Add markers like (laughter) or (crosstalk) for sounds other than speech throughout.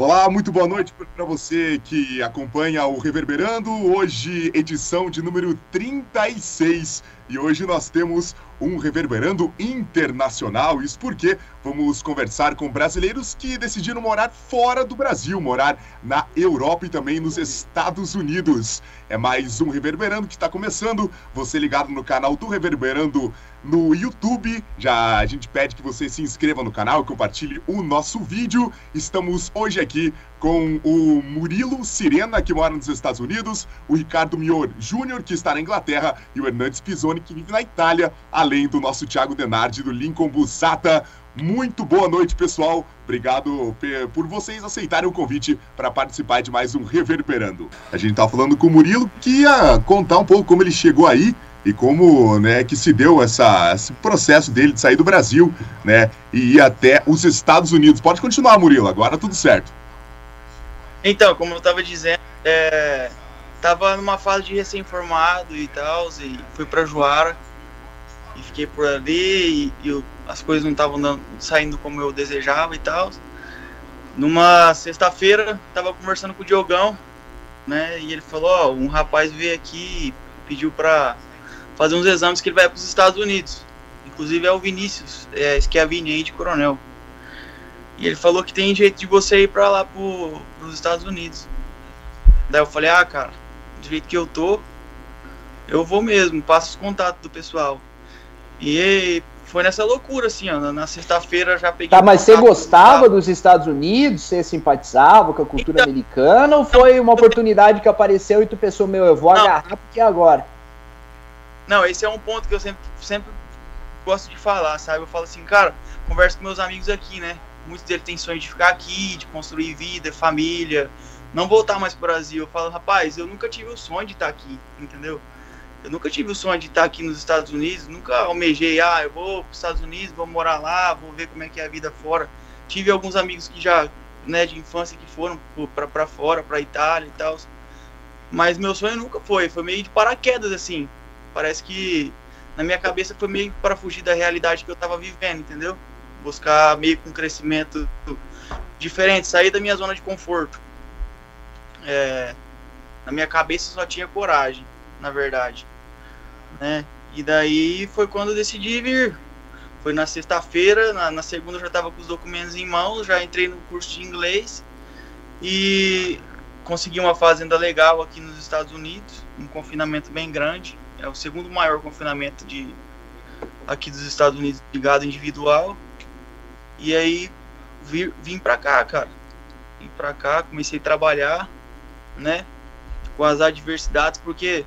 Olá, muito boa noite para você que acompanha o Reverberando. Hoje, edição de número 36. E hoje nós temos um Reverberando internacional. Isso porque vamos conversar com brasileiros que decidiram morar fora do Brasil, morar na Europa e também nos Estados Unidos. É mais um Reverberando que está começando. Você ligado no canal do Reverberando no YouTube. Já a gente pede que você se inscreva no canal, compartilhe o nosso vídeo. Estamos hoje aqui com o Murilo Sirena, que mora nos Estados Unidos, o Ricardo Mior Júnior, que está na Inglaterra, e o Hernandes Pisoni, que vive na Itália, além do nosso Thiago Denardi, do Lincoln Bussata. Muito boa noite, pessoal. Obrigado por vocês aceitarem o convite para participar de mais um Reverberando. A gente está falando com o Murilo, que ia contar um pouco como ele chegou aí e como né, que se deu essa, esse processo dele de sair do Brasil né, e ir até os Estados Unidos. Pode continuar, Murilo, agora tudo certo. Então, como eu estava dizendo, é, tava numa fase de recém-formado e tal, e fui para Juara e fiquei por ali e, e as coisas não estavam saindo como eu desejava e tal. Numa sexta-feira, tava conversando com o Diogão, né, e ele falou, ó, um rapaz veio aqui e pediu para fazer uns exames que ele vai para os Estados Unidos. Inclusive é o Vinícius, é, que é a Vini de Coronel. E ele falou que tem jeito de você ir para lá para os Estados Unidos. Daí eu falei, ah, cara, do jeito que eu tô, eu vou mesmo, passo os contatos do pessoal. E foi nessa loucura, assim, ó. Na sexta-feira já peguei. Tá, mas você gostava dos Estados Unidos? Você simpatizava com a cultura então, americana? Ou foi uma oportunidade que apareceu e tu pensou, meu, eu vou não, agarrar porque é agora? Não, esse é um ponto que eu sempre, sempre gosto de falar, sabe? Eu falo assim, cara, converso com meus amigos aqui, né? Muitos deles têm sonho de ficar aqui, de construir vida, família, não voltar mais pro Brasil. Eu falo, rapaz, eu nunca tive o sonho de estar aqui, entendeu? Eu nunca tive o sonho de estar aqui nos Estados Unidos, nunca almejei, ah, eu vou para os Estados Unidos, vou morar lá, vou ver como é que é a vida fora. Tive alguns amigos que já, né, de infância que foram para fora, para Itália e tal. Mas meu sonho nunca foi, foi meio de paraquedas assim. Parece que na minha cabeça foi meio para fugir da realidade que eu estava vivendo, entendeu? Buscar meio com um crescimento diferente, sair da minha zona de conforto. É, na minha cabeça só tinha coragem, na verdade, né? E daí foi quando eu decidi vir. Foi na sexta-feira, na, na, segunda eu já estava com os documentos em mãos, já entrei no curso de inglês e consegui uma fazenda legal aqui nos Estados Unidos, um confinamento bem grande é o segundo maior confinamento de aqui dos Estados Unidos de gado individual. E aí vi, vim pra cá, cara. Vim pra cá, comecei a trabalhar, né? Com as adversidades, porque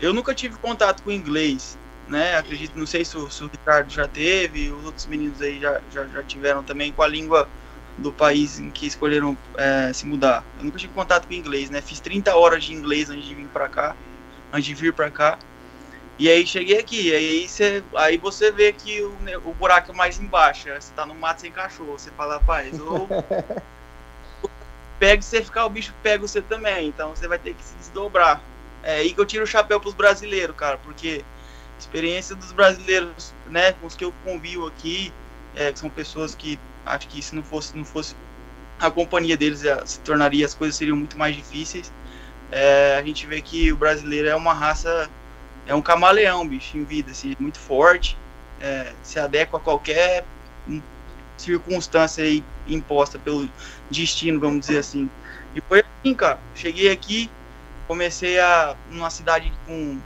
eu nunca tive contato com inglês, né? Acredito, não sei se o, se o Ricardo já teve, os outros meninos aí já, já, já tiveram também com a língua do país em que escolheram é, se mudar. Eu nunca tive contato com inglês, né? Fiz 30 horas de inglês antes de vir para cá, antes de vir para cá. E aí cheguei aqui, aí você, aí você vê que o, o buraco é mais embaixo, né? você tá no mato sem cachorro, você fala, rapaz, ou (laughs) pega você ficar, o bicho pega você também, então você vai ter que se desdobrar. É aí que eu tiro o chapéu pros brasileiros, cara, porque experiência dos brasileiros, né, com os que eu convivo aqui, é, são pessoas que acho que se não fosse, não fosse a companhia deles, é, se tornaria, as coisas seriam muito mais difíceis. É, a gente vê que o brasileiro é uma raça é um camaleão, bicho, em vida, assim, muito forte, é, se adequa a qualquer circunstância aí imposta pelo destino, vamos dizer assim. E foi assim, cara. Cheguei aqui, comecei a numa cidade com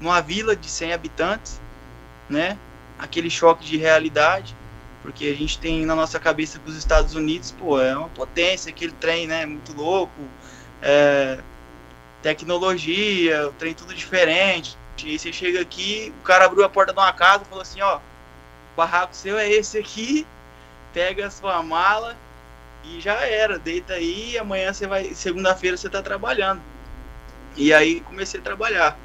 numa vila de 100 habitantes, né? Aquele choque de realidade, porque a gente tem na nossa cabeça que os Estados Unidos, pô, é uma potência, aquele trem, né, muito louco, é, tecnologia, o trem tudo diferente, e aí você chega aqui, o cara abriu a porta de uma casa e falou assim, ó, o barraco seu é esse aqui, pega a sua mala e já era, deita aí, amanhã você vai, segunda-feira você tá trabalhando. E aí comecei a trabalhar.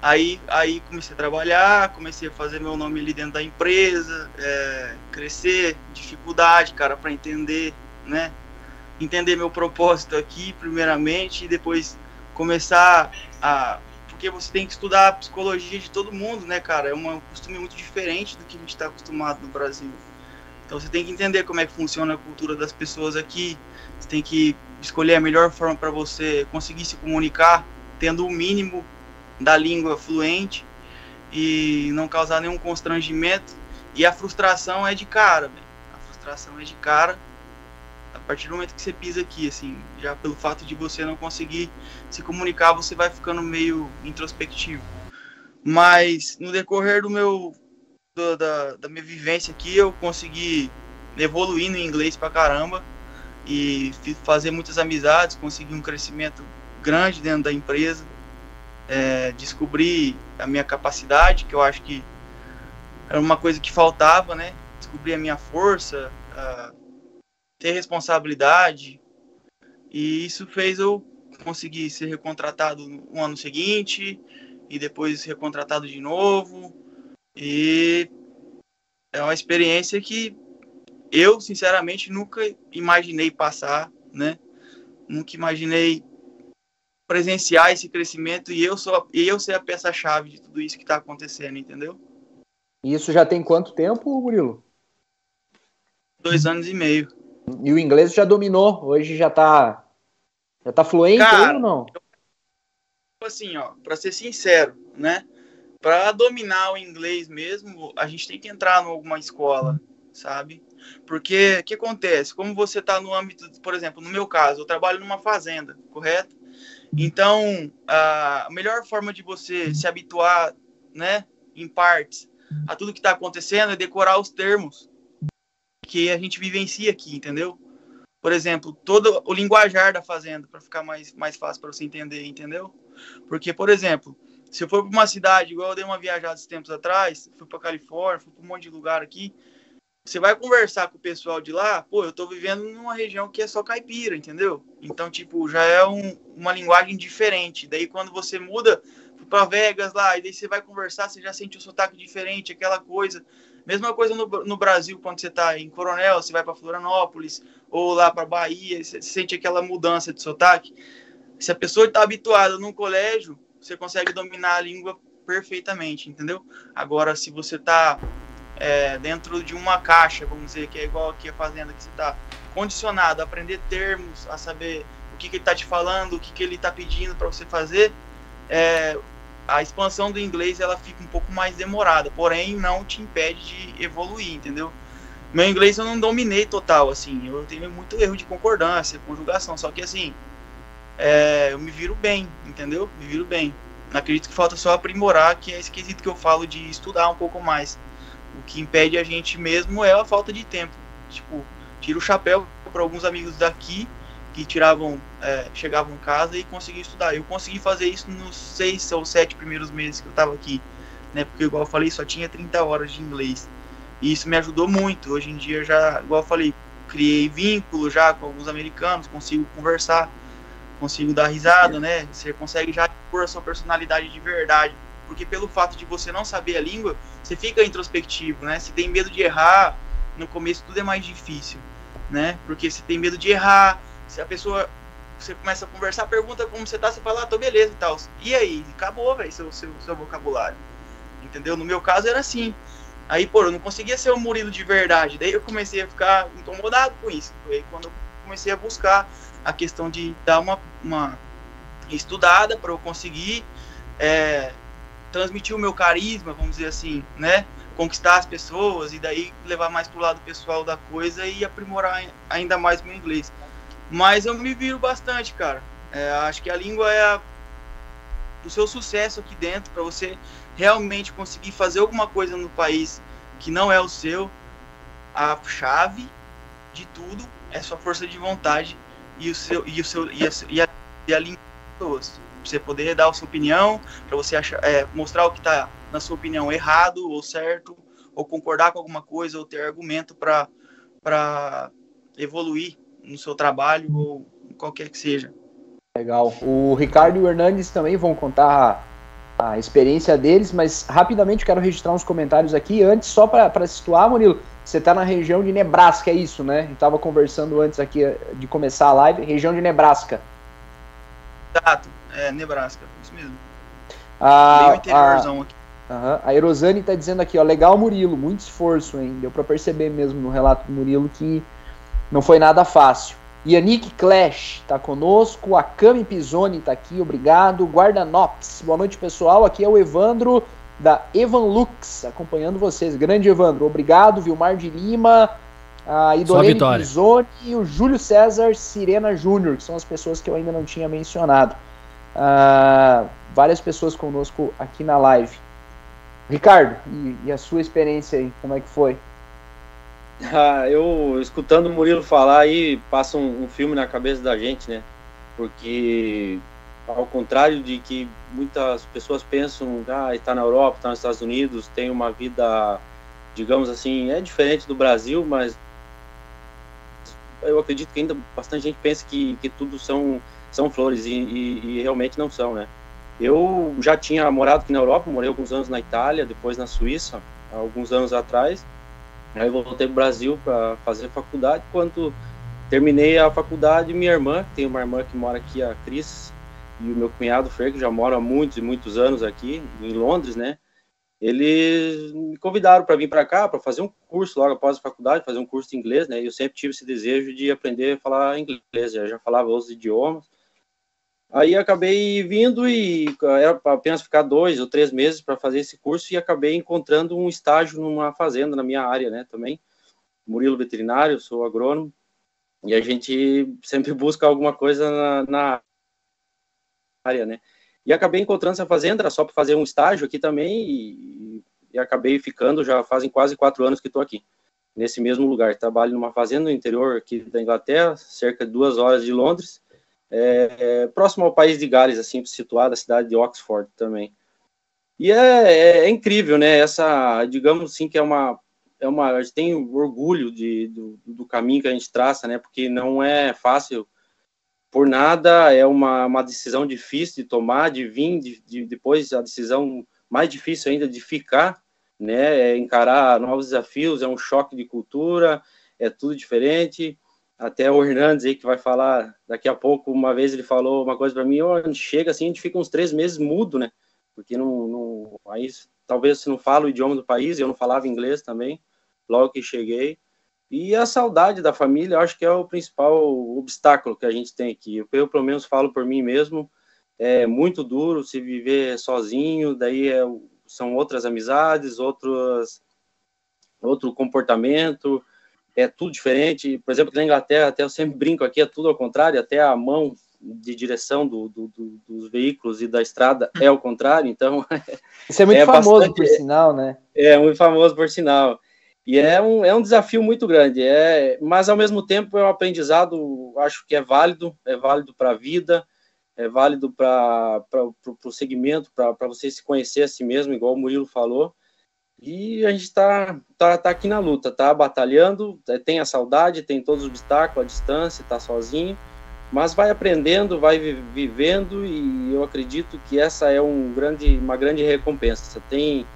Aí, aí comecei a trabalhar, comecei a fazer meu nome ali dentro da empresa, é, crescer, dificuldade, cara, para entender, né? Entender meu propósito aqui, primeiramente, e depois começar a porque você tem que estudar a psicologia de todo mundo, né, cara? É um costume muito diferente do que a gente está acostumado no Brasil. Então você tem que entender como é que funciona a cultura das pessoas aqui. Você tem que escolher a melhor forma para você conseguir se comunicar, tendo o mínimo da língua fluente e não causar nenhum constrangimento. E a frustração é de cara, a frustração é de cara a partir do momento que você pisa aqui, assim, já pelo fato de você não conseguir se comunicar, você vai ficando meio introspectivo. Mas no decorrer do meu do, da, da minha vivência aqui, eu consegui evoluir no inglês pra caramba e fazer muitas amizades, conseguir um crescimento grande dentro da empresa, é, descobrir a minha capacidade, que eu acho que era uma coisa que faltava, né? Descobrir a minha força, a ter responsabilidade, e isso fez eu conseguir ser recontratado no ano seguinte, e depois recontratado de novo, e é uma experiência que eu, sinceramente, nunca imaginei passar, né? Nunca imaginei presenciar esse crescimento e eu sou e eu ser a peça-chave de tudo isso que está acontecendo, entendeu? Isso já tem quanto tempo, Murilo? Dois anos e meio. E o inglês já dominou, hoje já tá já tá fluente Cara, ou não? Eu, assim, ó, para ser sincero, né? Para dominar o inglês mesmo, a gente tem que entrar em alguma escola, sabe? Porque o que acontece? Como você está no âmbito, por exemplo, no meu caso, eu trabalho numa fazenda, correto? Então, a melhor forma de você se habituar, né, em partes, a tudo que está acontecendo é decorar os termos que a gente vivencia aqui, entendeu? Por exemplo, todo o linguajar da fazenda, para ficar mais, mais fácil para você entender, entendeu? Porque, por exemplo, se eu for para uma cidade, igual eu dei uma viajada esses tempos atrás, fui para Califórnia, fui para um monte de lugar aqui, você vai conversar com o pessoal de lá, pô, eu tô vivendo numa região que é só caipira, entendeu? Então, tipo, já é um, uma linguagem diferente. Daí, quando você muda para Vegas lá, e daí você vai conversar, você já sente o sotaque diferente, aquela coisa. Mesma coisa no, no Brasil, quando você tá em Coronel, você vai para Florianópolis, ou lá para Bahia, você sente aquela mudança de sotaque. Se a pessoa está habituada num colégio, você consegue dominar a língua perfeitamente, entendeu? Agora, se você tá é, dentro de uma caixa, vamos dizer, que é igual aqui a fazenda, que você está condicionado a aprender termos, a saber o que, que ele está te falando, o que, que ele está pedindo para você fazer, é, a expansão do inglês ela fica um pouco mais demorada, porém não te impede de evoluir, entendeu? Meu inglês eu não dominei total, assim, eu tenho muito erro de concordância, conjugação, só que assim, é, eu me viro bem, entendeu? Me viro bem. Acredito que falta só aprimorar, que é esse quesito que eu falo de estudar um pouco mais. O que impede a gente mesmo é a falta de tempo. Tipo, tiro o chapéu para alguns amigos daqui que tiravam, é, chegavam em casa e conseguiam estudar. Eu consegui fazer isso nos seis ou sete primeiros meses que eu estava aqui, né? Porque, igual eu falei, só tinha 30 horas de inglês. E isso me ajudou muito. Hoje em dia, já, igual eu falei, criei vínculo já com alguns americanos, consigo conversar, consigo dar risada, né? Você consegue já pôr a sua personalidade de verdade porque pelo fato de você não saber a língua, você fica introspectivo, né? Você tem medo de errar, no começo tudo é mais difícil, né? Porque você tem medo de errar, se a pessoa você começa a conversar, pergunta como você tá, você fala, ah, tô beleza e tal. E aí, acabou, velho, seu, seu, seu vocabulário. Entendeu? No meu caso era assim. Aí, pô, eu não conseguia ser o Murilo de verdade. Daí eu comecei a ficar incomodado com isso. Foi quando eu comecei a buscar a questão de dar uma, uma estudada para eu conseguir é, transmitir o meu carisma, vamos dizer assim, né? Conquistar as pessoas e daí levar mais pro lado pessoal da coisa e aprimorar ainda mais o meu inglês. Mas eu me viro bastante, cara. É, acho que a língua é a, o seu sucesso aqui dentro, para você realmente conseguir fazer alguma coisa no país que não é o seu. A chave de tudo é sua força de vontade e o seu e o seu e a, e a, e a das pessoas você poder dar a sua opinião, para você achar, é, mostrar o que está, na sua opinião, errado ou certo, ou concordar com alguma coisa, ou ter argumento para evoluir no seu trabalho, ou qualquer que seja. Legal. O Ricardo e o Hernandes também vão contar a, a experiência deles, mas rapidamente quero registrar uns comentários aqui. Antes, só para situar, Murilo, você está na região de Nebraska, é isso, né? Estava conversando antes aqui de começar a live, região de Nebraska. Exato. É, Nebraska, isso mesmo. Ah, Meio interiorzão aqui. Uhum. A Erosane está dizendo aqui, ó, legal Murilo, muito esforço, hein? Deu para perceber mesmo no relato do Murilo que não foi nada fácil. Yannick Clash está conosco, a Cami Pisoni está aqui, obrigado. Guarda Nox, boa noite pessoal, aqui é o Evandro da Evan Lux, acompanhando vocês. Grande Evandro, obrigado. Vilmar de Lima, a Idolene Pisoni e o Júlio César Sirena Júnior, que são as pessoas que eu ainda não tinha mencionado. Uh, várias pessoas conosco aqui na live. Ricardo, e, e, a sua experiência aí, como é que foi? Ah, eu, escutando o Murilo falar aí, passa um, um, filme na cabeça da gente, né? Porque, ao contrário de que muitas pessoas pensam, ah, está na Europa, está nos Estados Unidos, tem uma vida, digamos assim, é diferente do Brasil, mas eu acredito que ainda bastante gente pensa que, que tudo são, são flores, e, e, e realmente não são, né? Eu já tinha morado aqui na Europa, morei alguns anos na Itália, depois na Suíça, alguns anos atrás. Aí voltei para o Brasil para fazer faculdade. Quando terminei a faculdade, minha irmã, tem uma irmã que mora aqui, a Cris, e o meu cunhado Fer, que já mora há muitos e muitos anos aqui em Londres, né? Eles me convidaram para vir para cá para fazer um curso logo após a faculdade, fazer um curso de inglês, né? E eu sempre tive esse desejo de aprender a falar inglês, já, já falava outros idiomas. Aí acabei vindo e era apenas ficar dois ou três meses para fazer esse curso e acabei encontrando um estágio numa fazenda na minha área, né, também. Murilo veterinário, sou agrônomo e a gente sempre busca alguma coisa na, na área, né. E acabei encontrando essa fazenda só para fazer um estágio aqui também e, e acabei ficando já fazem quase quatro anos que estou aqui nesse mesmo lugar. Trabalho numa fazenda no interior aqui da Inglaterra, cerca de duas horas de Londres é, é, próximo ao país de Gales, assim, situado a cidade de Oxford também. E é, é, é, incrível, né? Essa, digamos assim, que é uma, é uma, a gente tem orgulho de, do, do, caminho que a gente traça, né? Porque não é fácil por nada, é uma, uma decisão difícil de tomar, de vir, de, de depois a decisão mais difícil ainda de ficar, né? É encarar novos desafios, é um choque de cultura, é tudo diferente até o Hernandes aí que vai falar daqui a pouco, uma vez ele falou uma coisa para mim, oh, chega assim, a gente fica uns três meses mudo, né? Porque não, não aí talvez você não fala o idioma do país, eu não falava inglês também, logo que cheguei. E a saudade da família, eu acho que é o principal obstáculo que a gente tem aqui. Eu, pelo menos falo por mim mesmo, é muito duro se viver sozinho, daí é, são outras amizades, outros outro comportamento, é tudo diferente. Por exemplo, na Inglaterra, até eu sempre brinco aqui, é tudo ao contrário, até a mão de direção do, do, do, dos veículos e da estrada é o contrário, então... (laughs) Isso é muito é famoso, bastante, por sinal, né? É, muito famoso, por sinal. E é um, é um desafio muito grande, é, mas ao mesmo tempo é um aprendizado, acho que é válido, é válido para a vida, é válido para o segmento, para você se conhecer a si mesmo, igual o Murilo falou, e a gente está tá, tá aqui na luta, tá batalhando, é, tem a saudade, tem todos os obstáculos, a distância, está sozinho, mas vai aprendendo, vai vivendo e eu acredito que essa é um grande, uma grande recompensa. Tem,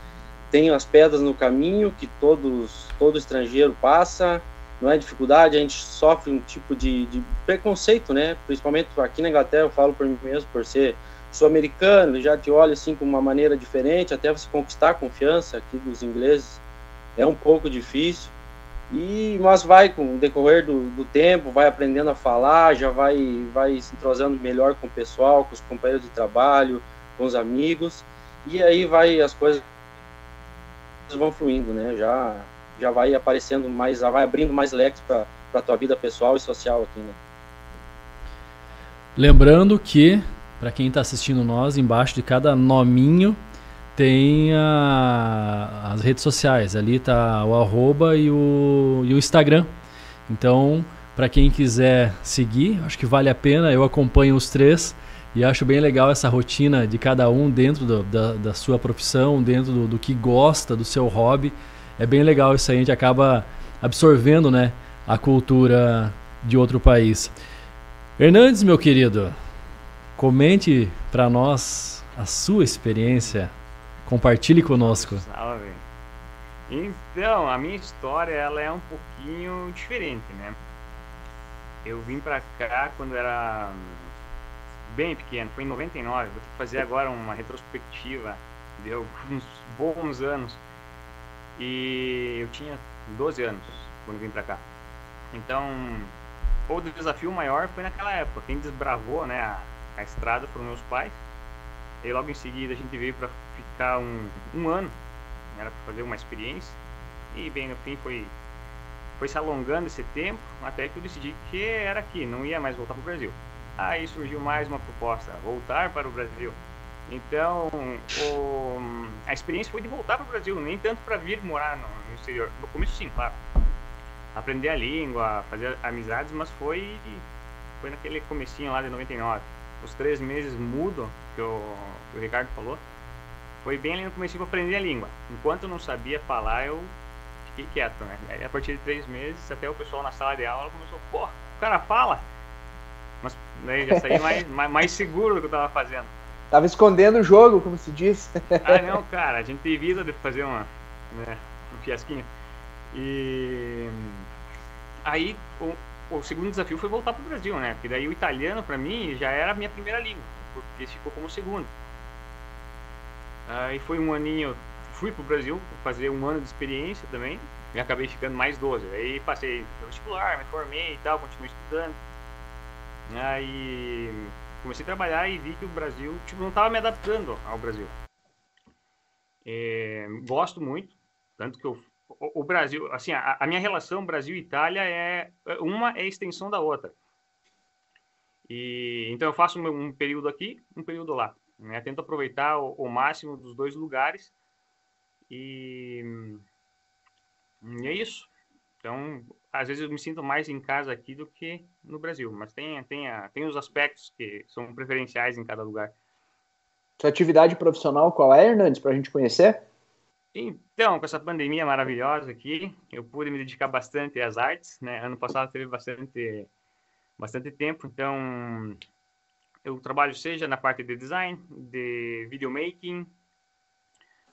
tem as pedras no caminho que todos, todo estrangeiro passa, não é dificuldade, a gente sofre um tipo de, de preconceito, né? Principalmente aqui na Inglaterra, eu falo por mim mesmo, por ser sul-americano, já te olha assim com uma maneira diferente, até você conquistar a confiança aqui dos ingleses é um pouco difícil. E mas vai com o decorrer do, do tempo, vai aprendendo a falar, já vai vai se entrosando melhor com o pessoal, com os companheiros de trabalho, com os amigos, e aí vai as coisas vão fluindo, né? Já já vai aparecendo mais, já vai abrindo mais leques para a tua vida pessoal e social aqui, né? Lembrando que para quem está assistindo nós, embaixo de cada nominho tem a, as redes sociais. Ali tá o arroba e o, e o Instagram. Então, para quem quiser seguir, acho que vale a pena. Eu acompanho os três e acho bem legal essa rotina de cada um dentro do, da, da, sua profissão, dentro do, do, que gosta, do seu hobby. É bem legal isso aí, a gente acaba absorvendo né, a cultura de outro país. Hernandes, meu querido, Comente para nós a sua experiência. Compartilhe conosco. Salve. Então, a minha história ela é um pouquinho diferente, né? Eu vim para cá quando era bem pequeno, foi em 99. Vou fazer agora uma retrospectiva deu uns bons anos. E eu tinha 12 anos quando vim para cá. Então, o desafio maior foi naquela época. Quem desbravou né, a, a estrada foram meus pais. E logo em seguida a gente veio para ficar um, um ano, era para fazer uma experiência. E bem no fim foi, foi se alongando esse tempo até que eu decidi que era aqui, não ia mais voltar para o Brasil. Aí surgiu mais uma proposta, voltar para o Brasil. Então, o, a experiência foi de voltar para o Brasil, nem tanto para vir morar no, no, exterior. No começo, sim, claro. Aprender a língua, fazer amizades, mas foi, foi naquele comecinho lá de 99. Os três meses mudo, que o, que o Ricardo falou, foi bem ali no começo para aprender a língua. Enquanto eu não sabia falar, eu fiquei quieto, né? Aí, a partir de três meses, até o pessoal na sala de aula começou, pô, o cara fala! Mas né, já saí mais, (laughs) mais, mais seguro do que eu estava fazendo. Tava escondendo o jogo, como se diz. ah, (laughs) não, cara, a gente tem vida de fazer uma, né, um fiasquinho. E aí o, o segundo desafio foi voltar para o Brasil, né? Porque daí o italiano para mim já era a minha primeira língua, porque ficou como segundo. Aí foi um aninho, fui para o Brasil fazer um ano de experiência também, e acabei ficando mais 12. Aí passei no vestibular, me formei e tal, continuei estudando. Aí comecei a trabalhar e vi que o Brasil, tipo, não estava me adaptando ao Brasil. É, gosto muito, tanto que eu, o, o Brasil, assim, a, a, minha relação Brasil-Itália é uma é extensão da outra. E então eu faço um, um período aqui, um período lá. Né? Tento aproveitar o, o máximo dos dois lugares e, e é isso. Então, às vezes eu me sinto mais em casa aqui do que no Brasil, mas tem, tem, a, tem os aspectos que são preferenciais em cada lugar. Sua atividade profissional qual é, Hernandes, para a gente conhecer? Então, com essa pandemia maravilhosa aqui, eu pude me dedicar bastante às artes, né? Ano passado teve bastante, bastante tempo, então eu trabalho seja na parte de design, de videomaking,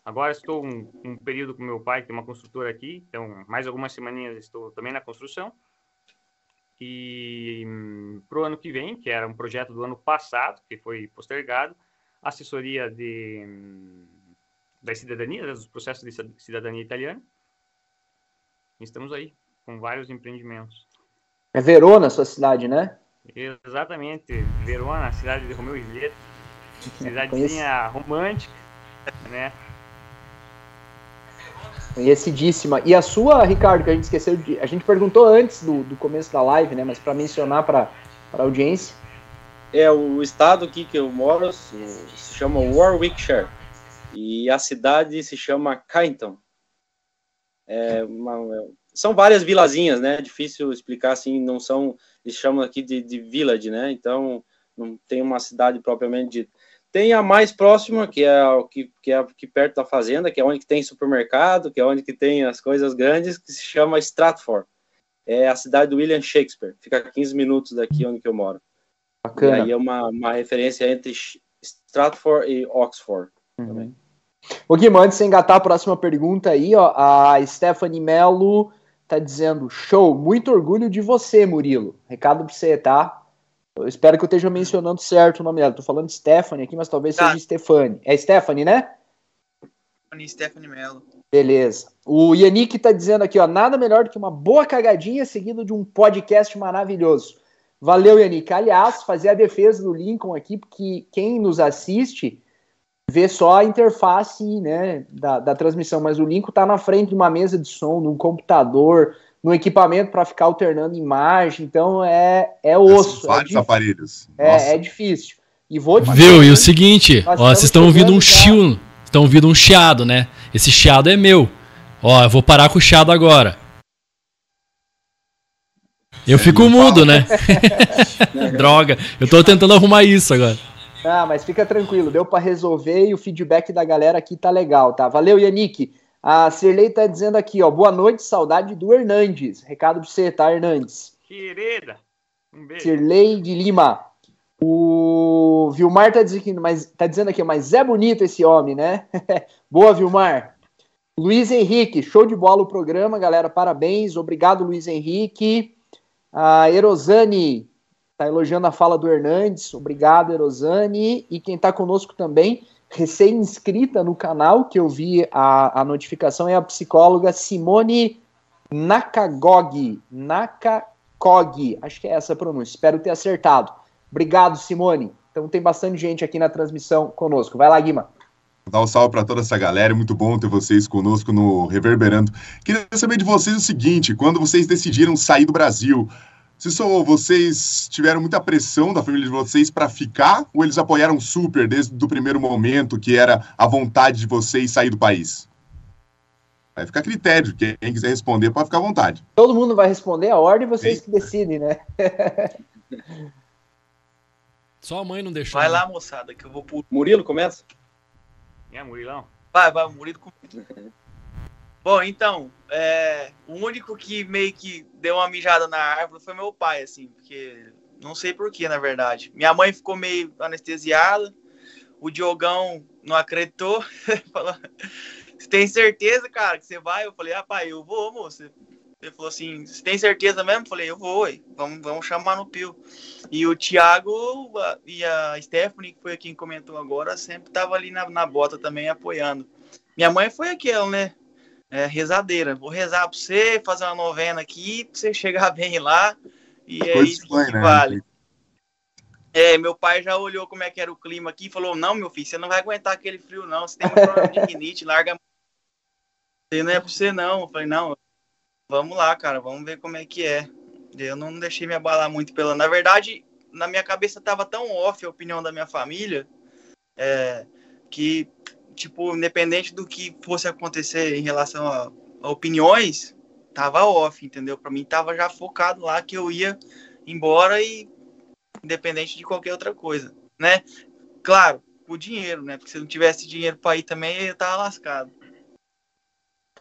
Agora estou um, um período com meu pai, que tem uma construtora aqui, então mais algumas semaninhas estou também na construção. E hum, para o ano que vem, que era um projeto do ano passado, que foi postergado, assessoria de, hum, da cidadania, dos processos de cidadania italiana. Estamos aí, com vários empreendimentos. É Verona, sua cidade, né? Exatamente, Verona, cidade de Romeu e Julieta. (laughs) Cidadezinha romântica, né? Conhecidíssima. E a sua, Ricardo, que a gente esqueceu de. A gente perguntou antes do, do começo da live, né? Mas para mencionar para a audiência. É, o estado aqui que eu moro se, chama Warwickshire. E a cidade se chama Kyneton. É uma, são várias vilazinhas, né? Difícil explicar assim, não são. Eles chamam aqui de, de village, né? Então, não tem uma cidade propriamente dita. Tem a mais próxima, que é que, que é aqui perto da fazenda, que é onde que tem supermercado, que é onde que tem as coisas grandes, que se chama Stratford. É a cidade do William Shakespeare. Fica a 15 minutos daqui onde que eu moro. Bacana. E aí é uma, uma referência entre Stratford e Oxford. Uhum. O Guima, antes de engatar a próxima pergunta aí, ó, a Stephanie Melo tá dizendo, show, muito orgulho de você, Murilo. Recado pra você, tá? Eu espero que eu esteja mencionando certo o nome dela. Tô falando Stephanie aqui, mas talvez tá. seja Stephanie. É Stephanie, né? Stephanie, Stephanie Mello. Beleza. O Yannick tá dizendo aqui, ó, nada melhor do que uma boa cagadinha seguido de um podcast maravilhoso. Valeu, Yannick. Aliás, fazer a defesa do Lincoln aqui, porque quem nos assiste vê só a interface né, da, da transmissão, mas o Lincoln tá na frente de uma mesa de som, de um computador, no equipamento para ficar alternando imagem, então é, é osso. São vários é aparelhos. É, é, difícil. E vou te Viu? E o seguinte, ó, vocês estão ouvindo um chiu, estão ouvindo um chiado, né? Esse chiado é meu. Ó, eu vou parar com o chiado agora. Eu fico mudo, né? (laughs) (laughs) Droga, eu tô tentando arrumar isso agora. Ah, mas fica tranquilo, deu para resolver e o feedback da galera aqui tá legal, tá? Valeu, Yannick. A Cirlei tá dizendo aqui, ó, boa noite, saudade do Hernandes. Recado pra você, tá, Hernandes? Querida, um beijo. Cirlei de Lima. O Vilmar tá dizendo, mas, tá dizendo aqui, mas é bonito esse homem, né? (laughs) boa, Vilmar. Luiz Henrique, show de bola o programa, galera, parabéns. Obrigado, Luiz Henrique. A Erosane tá elogiando a fala do Hernandes. Obrigado, Erosane. E quem tá conosco também recém-inscrita no canal, que eu vi a, a notificação, é a psicóloga Simone Nakagog. Nakagog, acho que é essa a pronúncia, espero ter acertado. Obrigado, Simone. Então tem bastante gente aqui na transmissão conosco. Vai lá, Guima. Dar um salve para toda essa galera, é muito bom ter vocês conosco no Reverberando. Queria saber de vocês o seguinte: quando vocês decidiram sair do Brasil, se só vocês tiveram muita pressão da família de vocês para ficar ou eles apoiaram super desde o primeiro momento, que era a vontade de vocês sair do país? Vai ficar a critério, quem quiser responder pode ficar à vontade. Todo mundo vai responder a ordem, vocês Eita. que decidem, né? (laughs) Só a mãe não deixou. Vai né? lá, moçada, que eu vou por. Murilo, começa. É, Murilão. Vai, vai, Murilo. (laughs) Bom, então, é, o único que meio que deu uma mijada na árvore foi meu pai, assim, porque não sei porquê, na verdade. Minha mãe ficou meio anestesiada, o Diogão não acreditou, (laughs) falou, você tem certeza, cara, que você vai? Eu falei, ah, pai, eu vou, moço. Ele falou assim, você tem certeza mesmo? Eu falei, eu vou. Vamos, vamos chamar no Pio. E o Thiago e a Stephanie, que foi quem comentou agora, sempre tava ali na, na bota também, apoiando. Minha mãe foi aquela, né? É, rezadeira. Vou rezar para você, fazer uma novena aqui, para você chegar (laughs) bem lá. E é isso que né? vale. É, meu pai já olhou como é que era o clima aqui e falou: Não, meu filho, você não vai aguentar aquele frio, não. Você tem um problema de rinite, (laughs) larga. Você não é para você, não. Eu falei: Não, vamos lá, cara, vamos ver como é que é. Eu não deixei me abalar muito pela. Na verdade, na minha cabeça tava tão off a opinião da minha família é, que tipo, independente do que fosse acontecer em relação a, a opiniões, tava off, entendeu? Para mim tava já focado lá que eu ia embora e independente de qualquer outra coisa, né? Claro, o dinheiro, né? Porque se não tivesse dinheiro para ir também, eu tava lascado.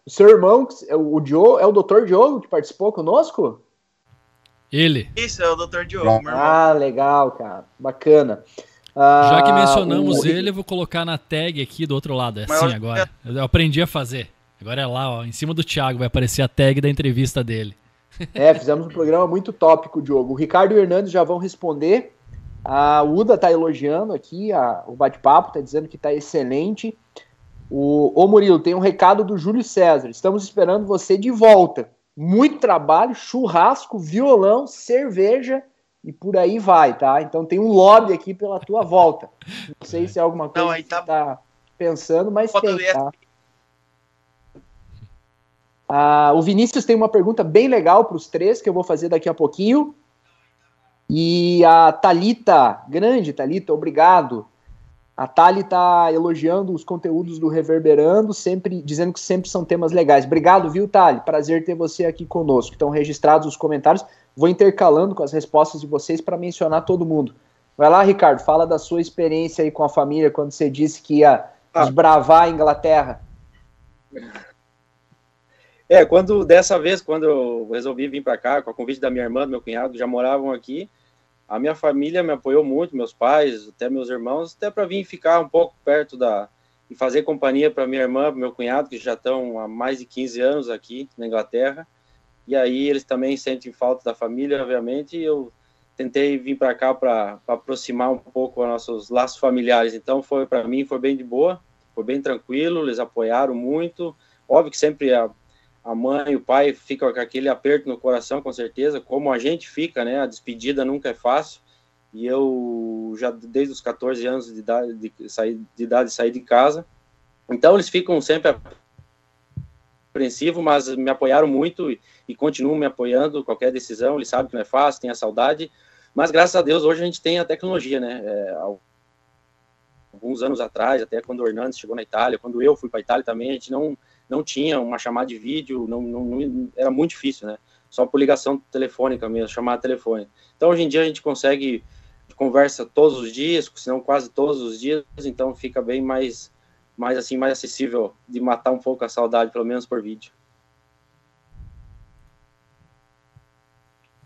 O seu irmão, o Diogo, é o Dr. Diogo que participou conosco? Ele. Isso, é o Dr. Diogo. Ah, legal, cara. Bacana. Já que ah, mencionamos o... ele, eu vou colocar na tag aqui do outro lado. É assim agora. Eu aprendi a fazer. Agora é lá, ó, em cima do Thiago vai aparecer a tag da entrevista dele. É, fizemos um programa muito tópico, Diogo. O Ricardo e o Hernandes já vão responder. A Uda tá elogiando aqui a, o bate-papo, tá dizendo que tá excelente. O, ô Murilo, tem um recado do Júlio César. Estamos esperando você de volta. Muito trabalho, churrasco, violão, cerveja e por aí vai, tá? Então tem um lobby aqui pela tua volta. Não sei se é alguma coisa Não, que tá... você tá pensando, mas tem, tá? Ah, o Vinícius tem uma pergunta bem legal para os três que eu vou fazer daqui a pouquinho. E a Talita, grande Talita, obrigado. A Thali está elogiando os conteúdos do Reverberando, sempre dizendo que sempre são temas legais. Obrigado, viu, Thali? Prazer ter você aqui conosco. Estão registrados os comentários. Vou intercalando com as respostas de vocês para mencionar todo mundo. Vai lá, Ricardo, fala da sua experiência aí com a família quando você disse que ia ah. desbravar a Inglaterra. É, quando dessa vez, quando eu resolvi vir para cá, com a convite da minha irmã, do meu cunhado, já moravam aqui, a minha família me apoiou muito, meus pais, até meus irmãos, até para vir ficar um pouco perto da e fazer companhia para minha irmã, meu cunhado, que já estão há mais de 15 anos aqui na Inglaterra. E aí eles também sentem falta da família, obviamente, e eu tentei vir para cá para aproximar um pouco os nossos laços familiares. Então foi para mim foi bem de boa, foi bem tranquilo, eles apoiaram muito. Óbvio que sempre a, a mãe e o pai ficam com aquele aperto no coração, com certeza, como a gente fica, né? A despedida nunca é fácil. E eu já desde os 14 anos de idade de sair de idade sair de casa. Então eles ficam sempre apreensivo, mas me apoiaram muito e, e continuam me apoiando qualquer decisão. Eles sabem que não é fácil, tem a saudade, mas graças a Deus hoje a gente tem a tecnologia, né? É, alguns anos atrás, até quando o Hernandes chegou na Itália, quando eu fui para a Itália também, a gente não não tinha uma chamada de vídeo, não, não, não, era muito difícil, né? Só por ligação telefônica mesmo, chamada telefone. Então hoje em dia a gente consegue conversa todos os dias, se não quase todos os dias, então fica bem mais mais assim, mais acessível de matar um pouco a saudade, pelo menos por vídeo.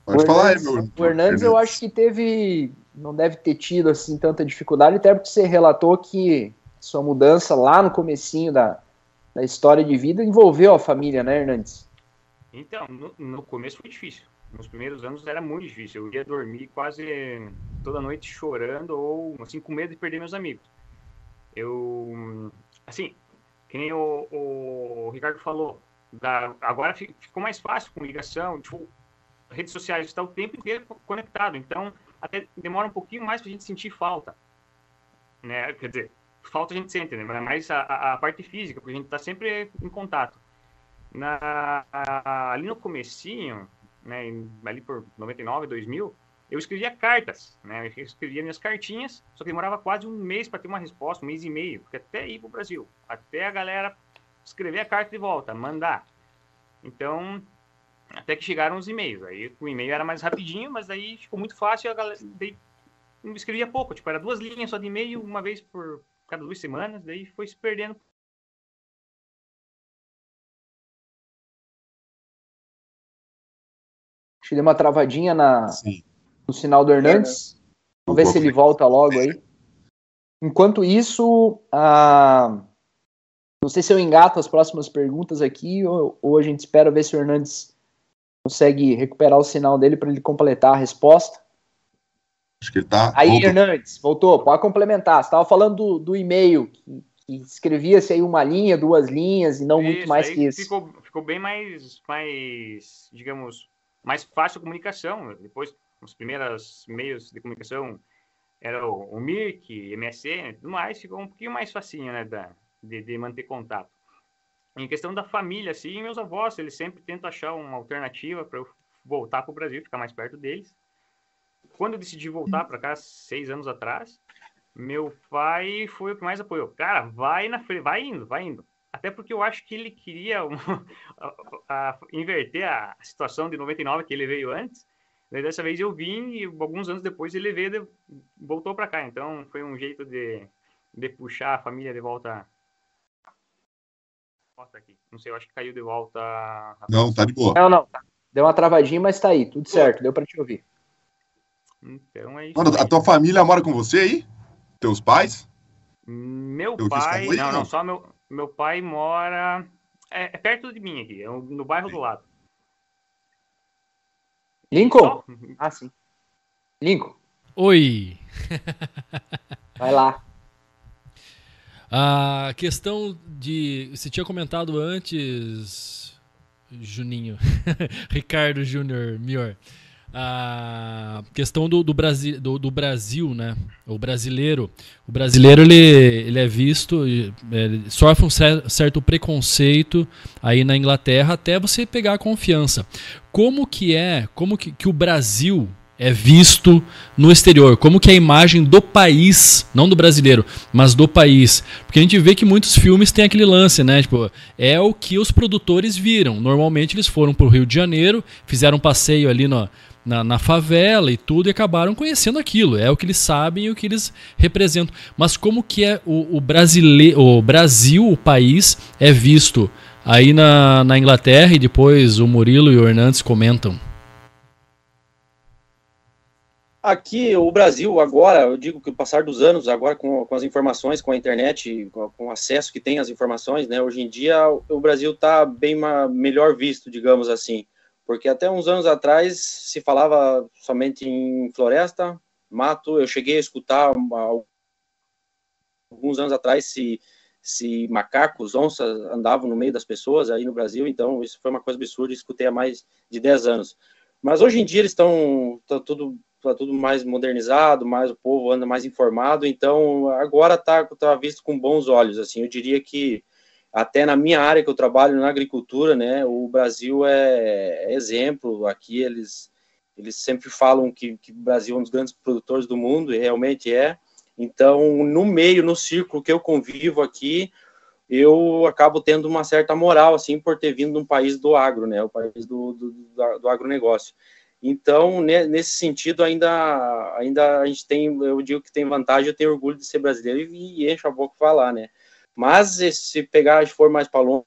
Pode o falar Hernandes, aí, meu. O Hernandes, eu acho que teve. Não deve ter tido assim tanta dificuldade, até porque você relatou que sua mudança lá no comecinho da, da história de vida envolveu a família, né, Hernandes? Então, no, no começo foi difícil. Nos primeiros anos era muito difícil. Eu ia dormir quase toda noite chorando ou assim com medo de perder meus amigos. eu, assim, que nem o, o Ricardo falou, da, agora ficou mais fácil com ligação, tipo, redes sociais está o tempo inteiro conectado, então até demora um pouquinho mais para a gente sentir falta, né? Quer dizer, falta a gente sente, né? Mas a, a parte física, porque a gente está sempre em contato. Na, ali no comecinho, né, ali por 99, 2000, eu escrevia cartas, né? Eu escrevia minhas cartinhas, só que demorava quase um mês para ter uma resposta, um mês e meio, porque até ir para o Brasil, até a galera escrever a carta de volta, mandar. Então, até que chegaram os e-mails. Aí o e-mail era mais rapidinho, mas daí ficou muito fácil. A galera escrevia pouco, tipo, era duas linhas só de e-mail, uma vez por cada duas semanas, daí foi se perdendo. Acho que deu uma travadinha na, no sinal do Hernandes. Vamos ver se ele volta logo aí. Enquanto isso, a... não sei se eu engato as próximas perguntas aqui ou, ou a gente espera ver se o Hernandes consegue recuperar o sinal dele para ele completar a resposta. Acho que ele tá. Aí, voltou. Hernandes, voltou, pode complementar. Você estava falando do, do e-mail, que, que escrevia-se aí uma linha, duas linhas, e não isso, muito mais que isso. Ficou, ficou bem mais, mais, digamos, mais fácil a comunicação. Depois, os primeiros meios de comunicação era o, o Mirk, MSN e tudo mais, ficou um pouquinho mais facinho, né, da, de, de manter contato. Em questão da família, assim, meus avós, eles sempre tentam achar uma alternativa para eu voltar para o Brasil, ficar mais perto deles. Quando eu decidi voltar para cá, seis anos atrás, meu pai foi o que mais apoiou. Cara, vai na frente, vai indo, vai indo. Até porque eu acho que ele queria uma, (laughs) a, a, inverter a situação de 99 que ele veio antes. Daí dessa vez eu vim e alguns anos depois ele veio de, voltou para cá. Então foi um jeito de, de puxar a família de volta aqui. Não sei, eu acho que caiu de volta. Não, tá de boa. Não, não. Deu uma travadinha, mas tá aí. Tudo certo. Deu pra te ouvir. Então é isso. Mano, a tua família mora com você aí? Teus pais? Meu Eu pai. Não, não, só meu, meu pai mora. É, é perto de mim aqui, é no bairro do lado. Lincoln? Ah, sim. Lincoln. Oi. (laughs) Vai lá. A questão de. Você tinha comentado antes, Juninho, (laughs) Ricardo Júnior Mior, a questão do, do, Brasil, do, do, Brasil, né? O brasileiro. O brasileiro ele, ele é visto, ele sofre um certo preconceito aí na Inglaterra até você pegar a confiança. Como que é, como que, que o Brasil é visto no exterior, como que é a imagem do país, não do brasileiro, mas do país. Porque a gente vê que muitos filmes têm aquele lance, né? Tipo, é o que os produtores viram. Normalmente eles foram para o Rio de Janeiro, fizeram um passeio ali no, na, na, favela e tudo e acabaram conhecendo aquilo. É o que eles sabem e o que eles representam. Mas como que é o, o, brasile... o Brasil, o país, é visto aí na, na Inglaterra e depois o Murilo e o Hernandes comentam. Aqui, o Brasil, agora, eu digo que o passar dos anos, agora com, com as informações, com a internet, com, com, o acesso que tem às informações, né, hoje em dia o Brasil está bem melhor visto, digamos assim, porque até uns anos atrás se falava somente em floresta, mato, eu cheguei a escutar alguns anos atrás se, se macacos, onças andavam no meio das pessoas aí no Brasil, então isso foi uma coisa absurda, escutei há mais de 10 anos. Mas hoje em dia eles estão tá tudo tá tudo mais modernizado, mais o povo anda mais informado, então agora está tá visto com bons olhos, assim, eu diria que até na minha área que eu trabalho na agricultura, né, o Brasil é, é exemplo, aqui eles eles sempre falam que, que o Brasil é um dos grandes produtores do mundo, e realmente é, então no meio, no círculo que eu convivo aqui, eu acabo tendo uma certa moral, assim, por ter vindo de um país do agro, né, o país do, do, do, do agronegócio. Então, nesse sentido, ainda, ainda a gente tem, eu digo que tem vantagem, eu tenho orgulho de ser brasileiro e, e encho a boca falar, né? Mas se pegar, se for mais para longe,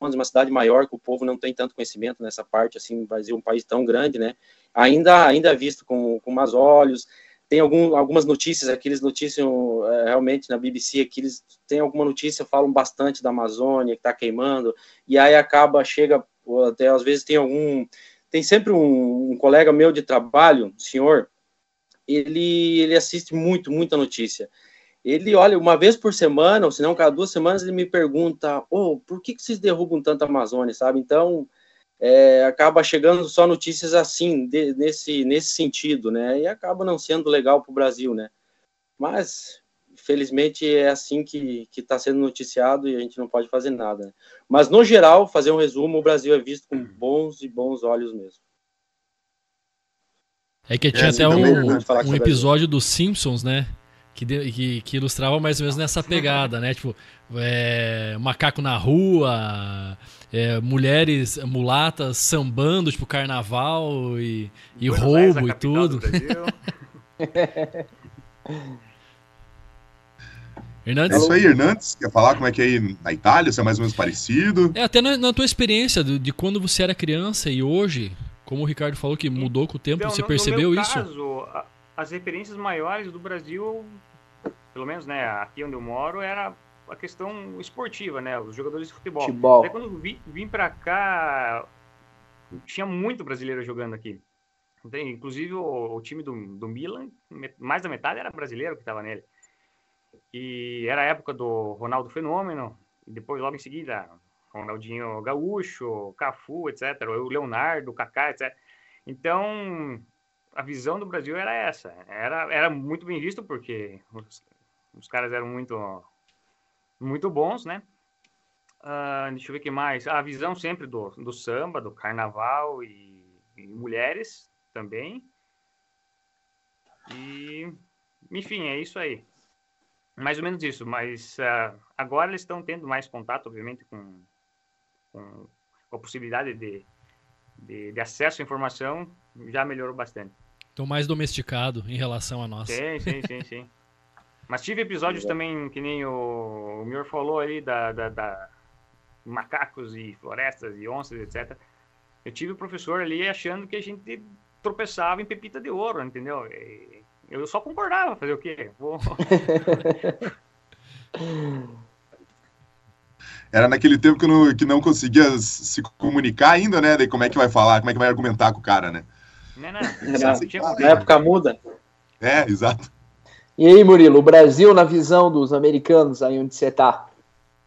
uma cidade maior que o povo não tem tanto conhecimento nessa parte, assim, Brasil um país tão grande, né? Ainda, ainda é visto com, com mais olhos. Tem algum, algumas notícias, aqueles é, realmente na BBC, aqui eles têm alguma notícia, falam bastante da Amazônia que está queimando, e aí acaba, chega, até às vezes tem algum tem sempre um, um, colega meu de trabalho, senhor, ele, ele assiste muito, muita notícia. Ele, olha, uma vez por semana, ou se não, cada duas semanas, ele me pergunta, oh, por que, que vocês derrubam tanto a Amazônia, sabe? Então, é, acaba chegando só notícias assim, de, nesse, nesse sentido, né? E acaba não sendo legal para o Brasil, né? Mas, felizmente, é assim que está sendo noticiado e a gente não pode fazer nada. Né? Mas, no geral, fazer um resumo, o Brasil é visto com bons e bons olhos mesmo. É que tinha é, até um, um episódio dos Simpsons, né? Que, que, que, ilustrava mais ou menos nessa pegada, né? Tipo, é, macaco na rua, é, mulheres mulatas sambando, tipo, carnaval e, e roubo e tudo. (laughs) Hernandes? É isso aí, Hernandes. Quer falar como é que é aí na Itália? Se é mais ou menos parecido? É, até na, na tua experiência de, de, quando você era criança e hoje, como o Ricardo falou que mudou com o tempo, então, você no, percebeu no isso? Caso, as referências maiores do Brasil, pelo menos né, aqui onde eu moro, era a questão esportiva, né? Os jogadores de futebol. futebol. Até quando vim, vim para cá, tinha muito brasileiro jogando aqui. Inclusive o, o time do, do Milan, mais da metade era brasileiro que estava nele. E era a época do Ronaldo Fenômeno, e depois logo em seguida Ronaldinho Gaúcho, Cafu, etc. O Leonardo, o Kaká, etc. Então, a visão do Brasil era essa. Era, era muito bem visto porque os, caras eram muito muito bons, né? Uh, deixa eu ver o que mais. A visão sempre do, do samba, do carnaval e, e mulheres também. E, enfim, é isso aí. Mais ou menos isso, mas uh, agora eles estão tendo mais contato, obviamente, com, com, com a possibilidade de, de, de, acesso à informação, já melhorou bastante. Estão mais domesticado em relação a nós. Sim, sim, sim, sim. (laughs) Mas tive episódios também, que nem o, o Mior falou aí, da, da, da, macacos e florestas e onças, etc. Eu tive o professor ali achando que a gente tropeçava em pepita de ouro, entendeu? E eu só concordava, fazer o quê? Vou... (laughs) Era naquele tempo que não, que não conseguia se comunicar ainda, né? Daí como é que vai falar, como é que vai argumentar com o cara, né? Não, não. Na, na época muda. É, exato. E aí, Murilo, o Brasil na visão dos americanos, aí onde você tá?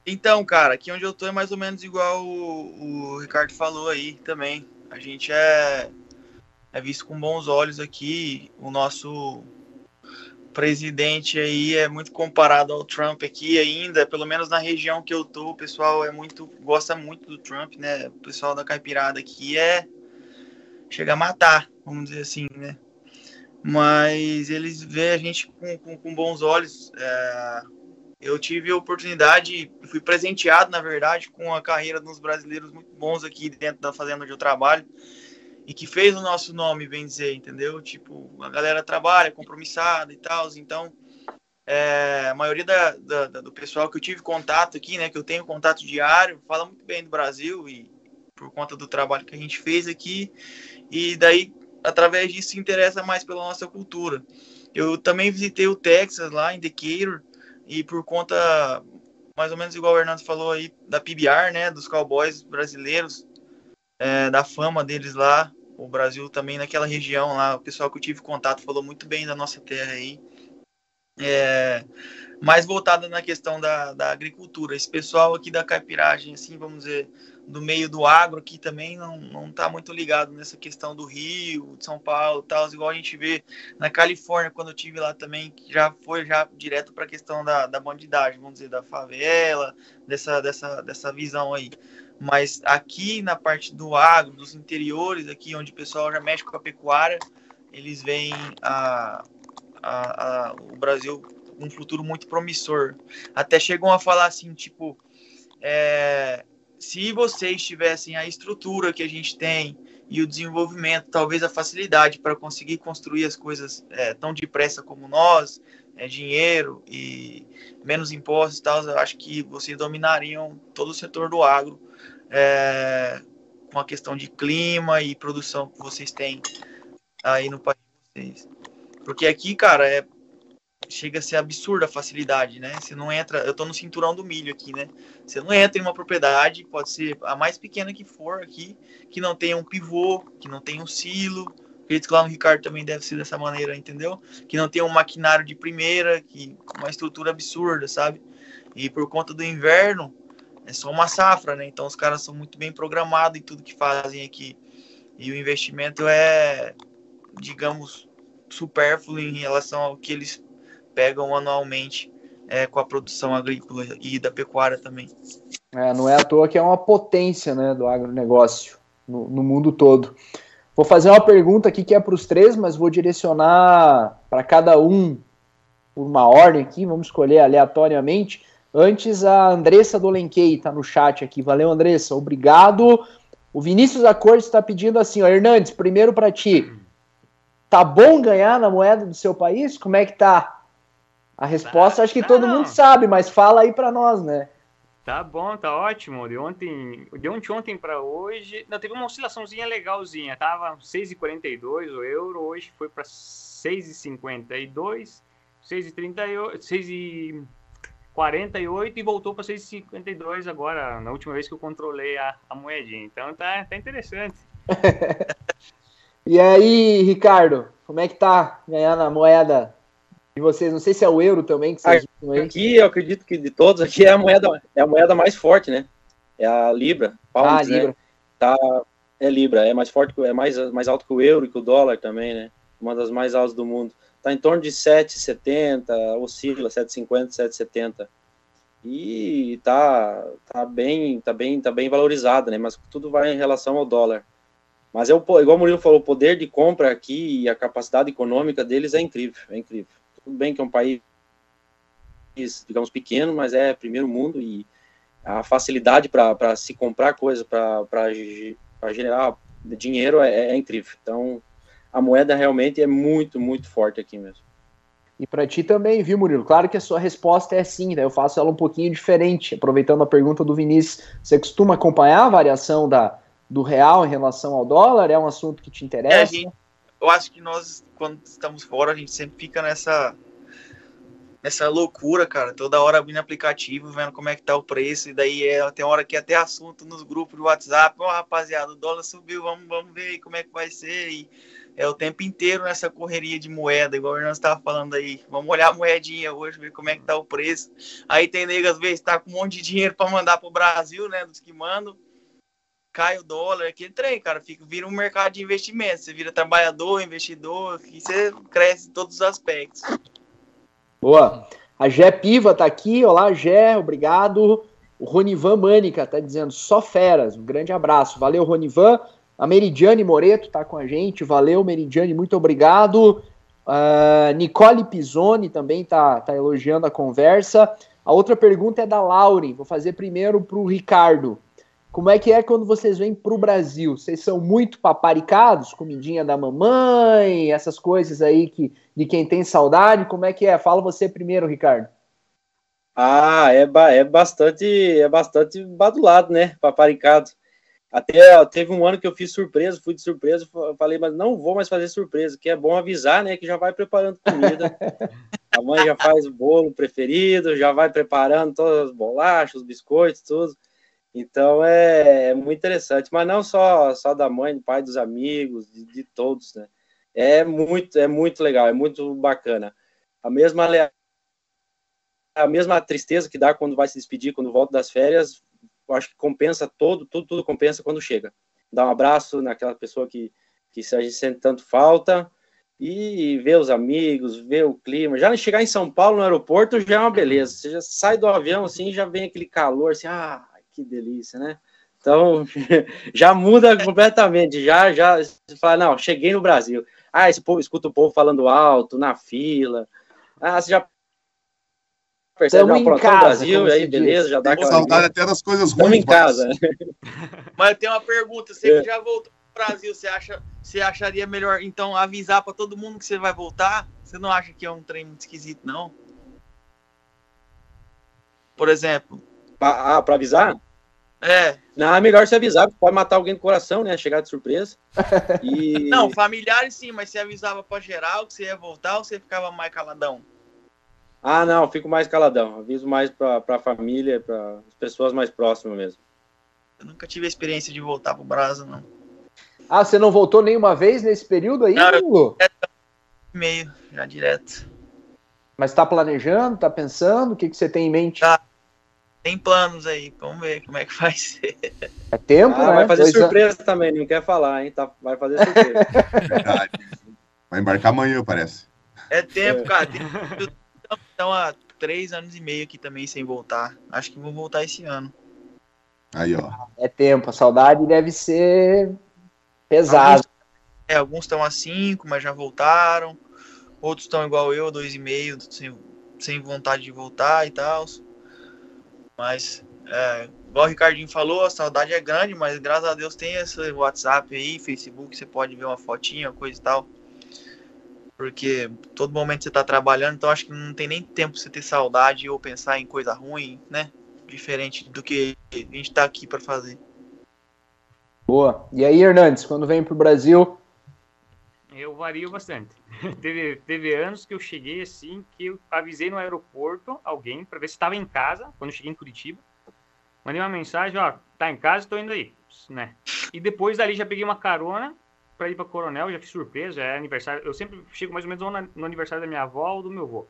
Então, cara, aqui onde eu tô é mais ou menos igual o, o Ricardo falou aí também. A gente é, é visto com bons olhos aqui. O nosso presidente aí é muito comparado ao Trump aqui ainda, pelo menos na região que eu tô, o pessoal é muito gosta muito do Trump, né? O pessoal da caipirada aqui é chega a matar, vamos dizer assim, né? Mas eles veem a gente com, com, com bons olhos. É, eu tive a oportunidade, fui presenteado, na verdade, com a carreira dos brasileiros muito bons aqui dentro da fazenda onde eu trabalho e que fez o nosso nome, bem dizer, entendeu? Tipo, a galera trabalha compromissada e tal, então é, a maioria da, da, do pessoal que eu tive contato aqui, né, que eu tenho contato diário, fala muito bem do Brasil e por conta do trabalho que a gente fez aqui. E daí através disso se interessa mais pela nossa cultura. Eu também visitei o Texas lá em Decatur e por conta mais ou menos igual o Hernando falou aí da PBR, né, dos cowboys brasileiros, é, da fama deles lá, o Brasil também naquela região lá, o pessoal que eu tive contato falou muito bem da nossa terra aí. É, mais voltada na questão da, da agricultura. Esse pessoal aqui da caipiragem, assim, vamos dizer, do meio do agro aqui também não, não tá muito ligado nessa questão do Rio, de São Paulo, tal, igual a gente vê na Califórnia quando eu tive lá também, que já foi já direto para a questão da, da bandidagem, vamos dizer, da favela, dessa, dessa, dessa visão aí. Mas aqui na parte do agro, dos interiores, aqui onde o pessoal já mexe com a pecuária, eles veem a, a, a, o Brasil um futuro muito promissor. Até chegam a falar assim, tipo, é, se vocês tivessem a estrutura que a gente tem e o desenvolvimento, talvez a facilidade para conseguir construir as coisas é, tão depressa como nós, é, dinheiro e menos impostos e tal, eu acho que vocês dominariam todo o setor do agro é, com a questão de clima e produção que vocês têm aí no país de vocês. Porque aqui, cara, é chega a ser absurda a facilidade, né? Você não entra, eu tô no cinturão do milho aqui, né? Você não entra em uma propriedade, pode ser a mais pequena que for aqui, que não tenha um pivô, que não tenha um silo, Acredito que lá no Ricardo também deve ser dessa maneira, entendeu? Que não tem um maquinário de primeira, que uma estrutura absurda, sabe? E por conta do inverno, é só uma safra, né? Então os caras são muito bem programados em tudo que fazem aqui. E o investimento é, digamos, supérfluo em relação ao que eles pegam anualmente é, com a produção agrícola e da pecuária também. É, não é à toa que é uma potência né, do agronegócio no, no mundo todo. Vou fazer uma pergunta aqui que é para os três, mas vou direcionar para cada um por uma ordem aqui, vamos escolher aleatoriamente. Antes, a Andressa Dolenquei está no chat aqui. Valeu, Andressa. Obrigado. O Vinícius Acordes está pedindo assim, ó, Hernandes, primeiro para ti. Tá bom ganhar na moeda do seu país? Como é que tá? A resposta tá, acho que todo mundo sabe, mas fala aí para nós, né? Tá bom, tá ótimo. De ontem, de ontem, ontem para hoje, não teve uma oscilaçõezinha legalzinha. Tava 6,42 o euro, hoje foi para 6,52, 6,38, 6 48 e voltou para 6,52 agora, na última vez que eu controlei a, a moedinha. Então tá, tá interessante. (laughs) e aí, Ricardo, como é que tá ganhando a moeda de vocês? Não sei se é o euro também que vocês aqui, aqui eu acredito que de todos aqui é a moeda, é a moeda mais forte, né? É a Libra. Pounds, ah, Libra. Né? Tá, é Libra, é mais forte, é mais, mais alto que o euro e que o dólar também, né? Uma das mais altas do mundo está em torno de 7,70, oscila 7,50, 7,70. E tá, tá bem, tá bem, tá bem valorizada, né? Mas tudo vai em relação ao dólar. Mas é o, igual o Murilo falou, o poder de compra aqui e a capacidade econômica deles é incrível, é incrível. Tudo bem que é um país, digamos, pequeno, mas é primeiro mundo e a facilidade para se comprar coisa, para generar dinheiro é, é incrível. Então, a moeda realmente é muito, muito forte aqui mesmo. E para ti também, viu, Murilo? Claro que a sua resposta é sim, né? eu faço ela um pouquinho diferente. Aproveitando a pergunta do Vinícius, você costuma acompanhar a variação da, do real em relação ao dólar? É um assunto que te interessa? É, gente, eu acho que nós, quando estamos fora, a gente sempre fica nessa, nessa loucura, cara. Toda hora abrindo aplicativo, vendo como é que tá o preço. E daí é, tem hora que é até assunto nos grupos do WhatsApp. Ó, oh, rapaziada, o dólar subiu, vamos, vamos ver como é que vai ser. E é o tempo inteiro nessa correria de moeda, igual o Hernando estava falando aí. Vamos olhar a moedinha hoje, ver como é que tá o preço. Aí tem negas, às vezes, tá com um monte de dinheiro para mandar pro Brasil, né? Dos que mandam. Cai o dólar, aquele trem, cara. Fica, vira um mercado de investimento. Você vira trabalhador, investidor, e você cresce em todos os aspectos. Boa. A Gé Piva tá aqui. Olá, Gé, obrigado. O Ronivan Mânica tá dizendo só feras. Um grande abraço. Valeu, Ronivan. A Meridiane Moreto está com a gente. Valeu, Meridiane, muito obrigado. Uh, Nicole Pisoni também está tá elogiando a conversa. A outra pergunta é da Lauren. Vou fazer primeiro para o Ricardo. Como é que é quando vocês vêm para o Brasil? Vocês são muito paparicados? Comidinha da mamãe, essas coisas aí que de quem tem saudade? Como é que é? Fala você primeiro, Ricardo. Ah, é, ba é bastante é bastante badulado, né? Paparicado. Até teve um ano que eu fiz surpresa, fui de surpresa, falei, mas não vou mais fazer surpresa, que é bom avisar, né, que já vai preparando comida. (laughs) A mãe já faz o bolo preferido, já vai preparando todas as bolachas, os biscoitos, tudo. Então é, é muito interessante, mas não só só da mãe, do pai, dos amigos, de, de todos, né? É muito é muito legal, é muito bacana. A mesma a mesma tristeza que dá quando vai se despedir, quando volta das férias, eu acho que compensa todo, tudo, tudo compensa quando chega. Dá um abraço naquela pessoa que, que a gente sente tanto falta e ver os amigos, ver o clima. Já chegar em São Paulo no aeroporto já é uma beleza. Você já sai do avião assim, já vem aquele calor assim, ah, que delícia, né? Então (laughs) já muda completamente. Já, já você fala, não, cheguei no Brasil. Ah, esse povo escuta o povo falando alto na fila. Ah, você já percebe uma em casa, Brasil, aí beleza, diz. já dá aquela saudade até das coisas ruins. em casa. (laughs) Mas tem uma pergunta, você é. já voltou para o Brasil, você acha, você acharia melhor então avisar para todo mundo que você vai voltar? Você não acha que é um trem muito esquisito não? Por exemplo, ah, para avisar? É. Não, é melhor se avisar, pode matar alguém do coração, né? Chegar de surpresa. E... (laughs) Não, familiares sim, mas você avisava para geral que você ia voltar ou você ficava mais caladão? Ah, não, fico mais caladão. Aviso mais para a família, para as pessoas mais próximas mesmo. Eu nunca tive a experiência de voltar pro Brasa, não. Ah, você não voltou nenhuma vez nesse período aí, Não, eu- Lulu? meio, já direto. Mas tá planejando, tá pensando? O que, que você tem em mente? Tá. Tem planos aí, vamos ver como é que vai ser. É tempo, Ah, né? vai fazer Dois anos. surpresa também, não quer falar, hein? Tá, vai fazer surpresa. (laughs) Verdade. Vai embarcar amanhã, parece. É tempo, cara. Tem- Então há três anos e meio aqui também sem voltar. Acho que vou voltar esse ano. Aí, ó. É tempo. A saudade deve ser pesada. É, alguns estão a cinco, mas já voltaram. Outros estão igual eu, dois e meio, sem, sem vontade de voltar e tal. Mas, é, igual o Ricardinho falou, a saudade é grande, mas graças a Deus tem esse WhatsApp aí, Facebook, você pode ver uma fotinha, coisa e tal. Porque todo momento você tá trabalhando, então acho que não tem nem tempo você ter saudade ou pensar em coisa ruim, né? Diferente do que a gente tá aqui pra fazer. Boa. E aí, Hernandes, quando vem pro Brasil? Eu vario bastante. (laughs) teve, teve anos que eu cheguei assim, que eu avisei no aeroporto alguém para ver se estava em casa, quando eu cheguei em Curitiba. Mandei uma mensagem, ó, tá em casa, tô indo aí, né? E depois dali já peguei uma carona para ir para Coronel, já fiz surpresa, é aniversário. Eu sempre chego mais ou menos no, aniversário da minha avó ou do meu avô.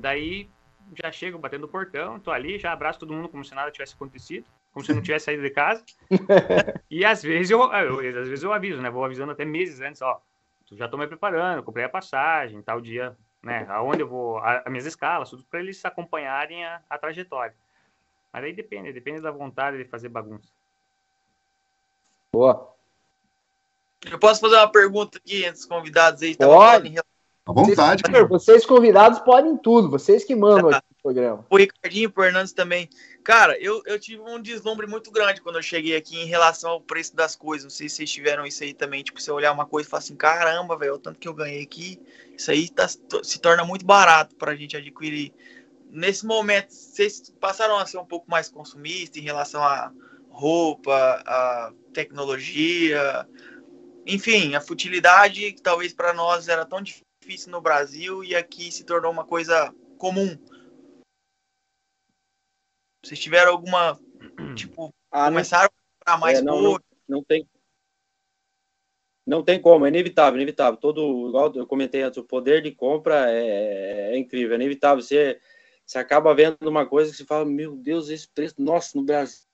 Daí já chego batendo no portão, tô ali, já abraço todo mundo como se nada tivesse acontecido, como se eu não tivesse saído de casa. (laughs) e às vezes eu, eu- às vezes eu aviso, né? Vou avisando até meses antes, ó. Já tô me preparando, comprei a passagem, tal dia, né? Aonde eu vou, a, as minhas escalas, tudo para eles acompanharem a, a trajetória. Mas aí depende, depende da vontade de fazer bagunça. Boa. Eu posso fazer uma pergunta aqui entre os convidados aí? Tava Pode. em À vontade, Vocês, cara. vocês convidados podem tudo. Vocês que mandam aqui no programa. o Ricardinho e o Hernandes também. Cara, eu, eu tive um deslumbre muito grande quando eu cheguei aqui em relação ao preço das coisas. Não sei se vocês tiveram isso aí também. Tipo, você olhar uma coisa e falar assim: caramba, velho, o tanto que eu ganhei aqui, isso aí tá, se torna muito barato pra gente adquirir. Nesse momento, vocês passaram a ser um pouco mais consumistas em relação a roupa, a tecnologia, enfim, a futilidade que talvez para nós era tão difícil no Brasil e aqui se tornou uma coisa comum. Vocês tiveram alguma, (clears throat) tipo, Ah, não, começaram a comprar mais É, não, coisa? não tem. Não tem como, é inevitável, inevitável. Todo, igual eu comentei antes, o poder de compra é, é incrível, é inevitável. Você, você acaba vendo uma coisa que você fala, meu Deus, esse preço, nossa, no Brasil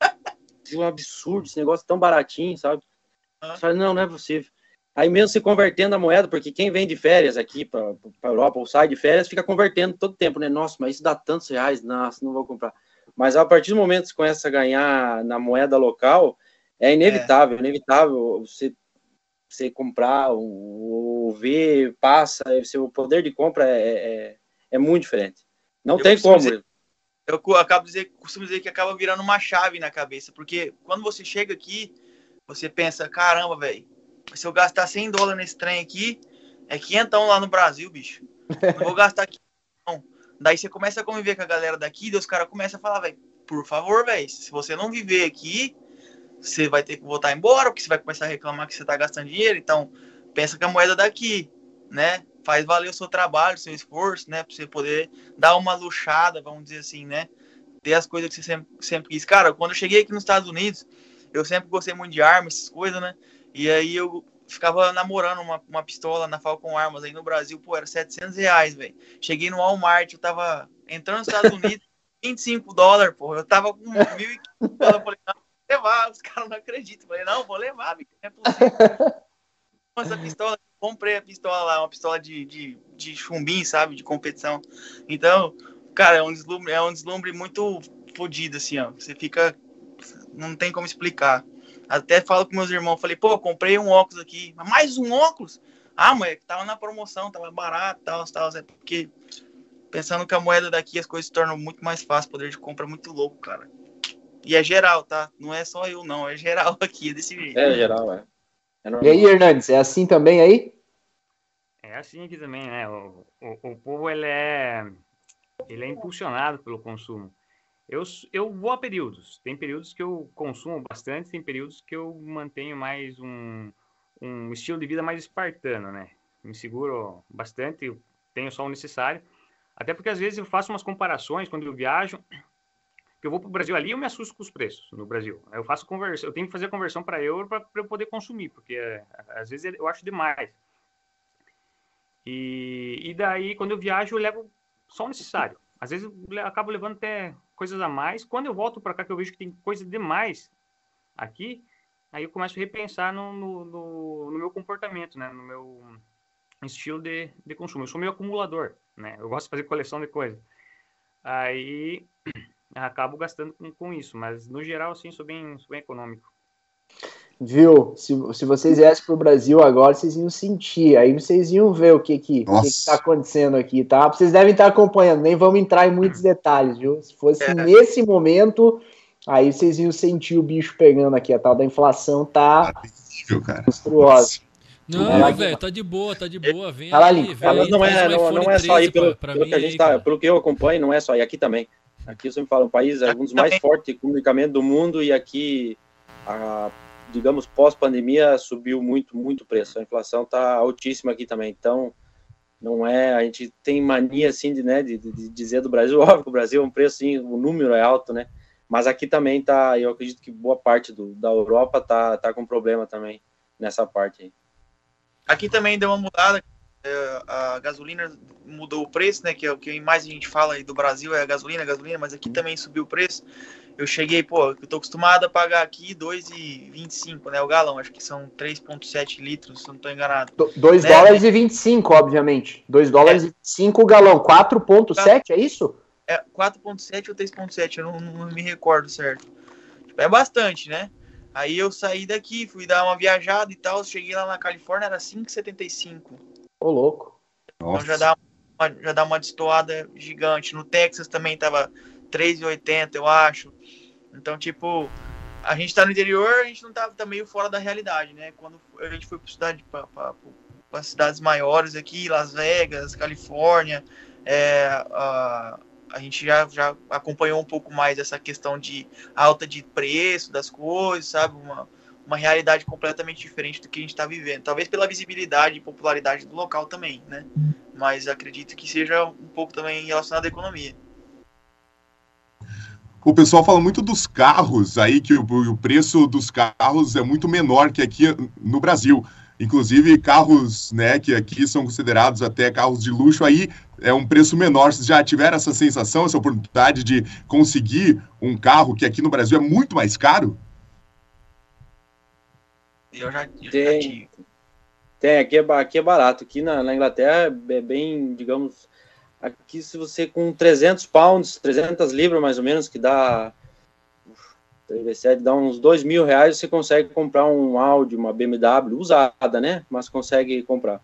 é um absurdo, esse negócio tão baratinho, sabe? Você fala, não, não é possível. Aí mesmo se convertendo a moeda, porque quem vem de férias aqui para a Europa ou sai de férias, fica convertendo todo tempo, né? Nossa, mas isso dá tantos reais, nossa, não vou comprar. Mas a partir do momento que você começa a ganhar na moeda local, é inevitável, inevitável você, você comprar ou, ou ver, passa, o seu poder de compra é, é, é muito diferente. Não Eu tem como. dizer- eu acabo dizer, costumo dizer que acaba virando uma chave na cabeça, porque quando você chega aqui, você pensa, caramba, velho, se eu gastar 100 dólares nesse trem aqui, é 500 lá no Brasil, bicho. Não vou gastar aqui, não. Daí você começa a conviver com a galera daqui, daí os caras começam a falar, velho, por favor, velho, se você não viver aqui, você vai ter que voltar embora, porque você vai começar a reclamar que você tá gastando dinheiro, então pensa que a moeda daqui, né? Faz valer o seu trabalho, o seu esforço, né? Pra você poder dar uma luxada, vamos dizer assim, né? Ter as coisas que você sempre, sempre quis. Cara, quando eu cheguei aqui nos Estados Unidos, eu sempre gostei muito de armas, essas coisas, né? E aí eu ficava namorando uma, uma pistola na Falcon Armas aí no Brasil, pô, era 700 reais, velho. Cheguei no Walmart, eu tava entrando nos Estados Unidos, (laughs) 25 dólares, pô. Eu tava com 1.500 dólares, falei, não, vou levar, os caras não acreditam. Falei, não, vou levar, bicho, não é possível. (laughs) Essa pistola, comprei a pistola lá, uma pistola de, de, de chumbinho, sabe, de competição. Então, cara, é um deslumbre, é um deslumbre muito fodido, assim, ó. Você fica, não tem como explicar. Até falo com meus irmãos, falei, pô, comprei um óculos aqui, mas mais um óculos? Ah, mãe, tava na promoção, tava barato, tal, tal, é porque pensando que a moeda daqui as coisas se tornam muito mais fáceis, poder de compra é muito louco, cara. E é geral, tá? Não é só eu, não, é geral (laughs) aqui, é desse jeito. É geral, é. É. E aí, Hernandes, é assim também aí? É assim aqui também, né? O, o, o povo ele é, ele é impulsionado pelo consumo. Eu, eu vou a períodos. Tem períodos que eu consumo bastante, tem períodos que eu mantenho mais um, um estilo de vida mais espartano, né? Me seguro bastante, tenho só o necessário. Até porque às vezes eu faço umas comparações quando eu viajo. Porque eu vou para o Brasil ali eu me assusto com os preços no Brasil. Eu faço conversão, eu tenho que fazer conversão para euro para eu poder consumir, porque é, às vezes eu acho demais. E, e daí, quando eu viajo, eu levo só o necessário. Às vezes eu acabo levando até coisas a mais. Quando eu volto para cá, que eu vejo que tem coisa demais aqui, aí eu começo a repensar no, no, no, no meu comportamento, né? No meu estilo de, de consumo. Eu sou meio acumulador, né? Eu gosto de fazer coleção de coisas. Aí (clears throat) acabo gastando com, com isso, mas no geral, assim, sou bem, sou bem econômico. Viu? Se, se vocês viessem para o Brasil agora, vocês iam sentir. Aí vocês iam ver o que que, que, que tá acontecendo aqui, tá? Vocês devem estar acompanhando, nem vamos entrar em muitos detalhes, viu? Se fosse é. nesse momento, aí vocês iam sentir o bicho pegando aqui. A tal da inflação tá, tá cara. monstruosa. Não, é, velho, tá de boa, tá de boa. Vem Fala aí, vem Mas não é, não, não é só aí, pelo, pra, pelo que a gente aí, tá, pelo que eu acompanho, não é só aí, aqui também. Aqui você me fala, um país é um dos mais fortes economicamente do mundo e aqui a digamos, pós-pandemia, subiu muito, muito o preço. A inflação está altíssima aqui também. Então, não é. A gente tem mania, assim, de, né, de, de dizer do Brasil, (laughs) óbvio o Brasil é um preço, sim, o número é alto, né? Mas aqui também tá. Eu acredito que boa parte do, da Europa tá, tá com problema também nessa parte aí. Aqui também deu uma mudada. É, a gasolina mudou o preço, né? Que é o que mais a gente fala aí do Brasil é a gasolina, a gasolina, mas aqui também subiu o preço eu cheguei, pô, eu tô acostumado a pagar aqui 2,25, né? O galão, acho que são 3,7 litros, se eu não tô enganado. 2 né? dólares e 25, obviamente. 2 dólares é. e 25 o galão. 4,7 é isso? É 4,7 ou 3,7, eu não, não, me recordo certo. Tipo, é bastante, né? Aí eu saí daqui, fui dar uma viajada e tal, cheguei lá na Califórnia, era 5,75. Ô, louco. Então já dá, uma, já dá uma destoada gigante. No Texas também tava 3,80, eu acho. Então, tipo, a gente tá no interior, a gente não tá, tá meio fora da realidade, né? Quando a gente foi para cidade, cidades maiores aqui, Las Vegas, Califórnia, é, a, a gente já, já acompanhou um pouco mais essa questão de alta de preço das coisas, sabe? Uma, uma realidade completamente diferente do que a gente está vivendo. Talvez pela visibilidade e popularidade do local também, né? Mas acredito que seja um pouco também relacionado à economia o pessoal fala muito dos carros aí, que o, o, preço dos carros é muito menor que aqui no Brasil. Inclusive, carros né, que aqui são considerados até carros de luxo, aí é um preço menor. Vocês já tiveram essa sensação, essa oportunidade de conseguir um carro que aqui no Brasil é muito mais caro? Eu já, eu tem, já tive. Tem, aqui é, aqui é barato. Aqui na, na Inglaterra é bem, digamos, Aqui, se você com 300 pounds, 300 libras mais ou menos, que dá 3 dá uns 2 mil reais, você consegue comprar um Audi, uma BMW usada, né? Mas consegue comprar.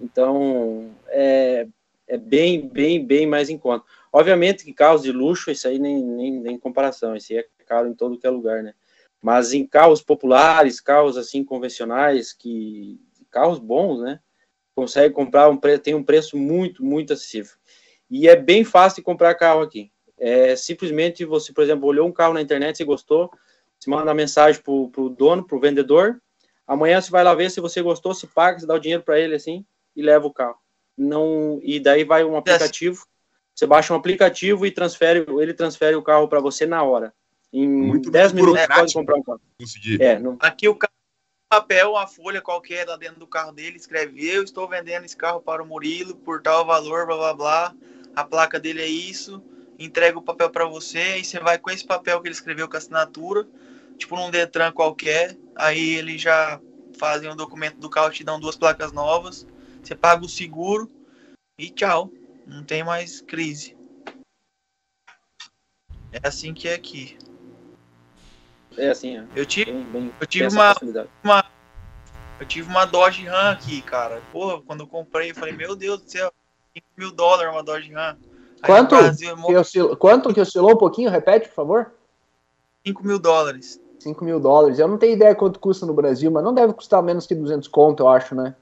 Então, é, é bem, bem, bem mais em conta. Obviamente que carros de luxo, isso aí nem, nem, nem comparação, esse é caro em todo que é lugar, né? Mas em carros populares, carros assim convencionais, que carros bons, né? Consegue comprar um preço, tem um preço muito, muito acessível. E é bem fácil de comprar carro aqui. É simplesmente você, por exemplo, olhou um carro na internet, se gostou, você manda uma mensagem para o dono, para o vendedor. Amanhã você vai lá ver se você gostou, se paga, se dá o dinheiro para ele assim e leva o carro. Não e daí vai um aplicativo. Você baixa um aplicativo e transfere, ele transfere o carro para você na hora. Em Muito 10 minutos você pode comprar um carro. É, não... Aqui o carro papel, uma folha qualquer lá dentro do carro dele, escreve: Eu estou vendendo esse carro para o Murilo por tal valor, blá blá blá. A placa dele é isso. Entrega o papel para você e você vai com esse papel que ele escreveu com a assinatura, tipo num Detran qualquer. Aí ele já fazem um documento do carro, te dão duas placas novas. Você paga o seguro e tchau. Não tem mais crise. É assim que é aqui. É assim, ó. Eu tive, bem, bem, eu tive uma, uma, eu tive uma Dodge Ram aqui, cara. Porra, quando eu comprei, eu falei, meu Deus do céu, 5 mil dólares uma Dodge Ram. quanto, Brasil, é que oscilou, quanto que oscilou um pouquinho? Repete, por favor. 5 mil dólares. 5 mil dólares. Eu não tenho ideia quanto custa no Brasil, mas não deve custar menos que 200 conto, eu acho, né?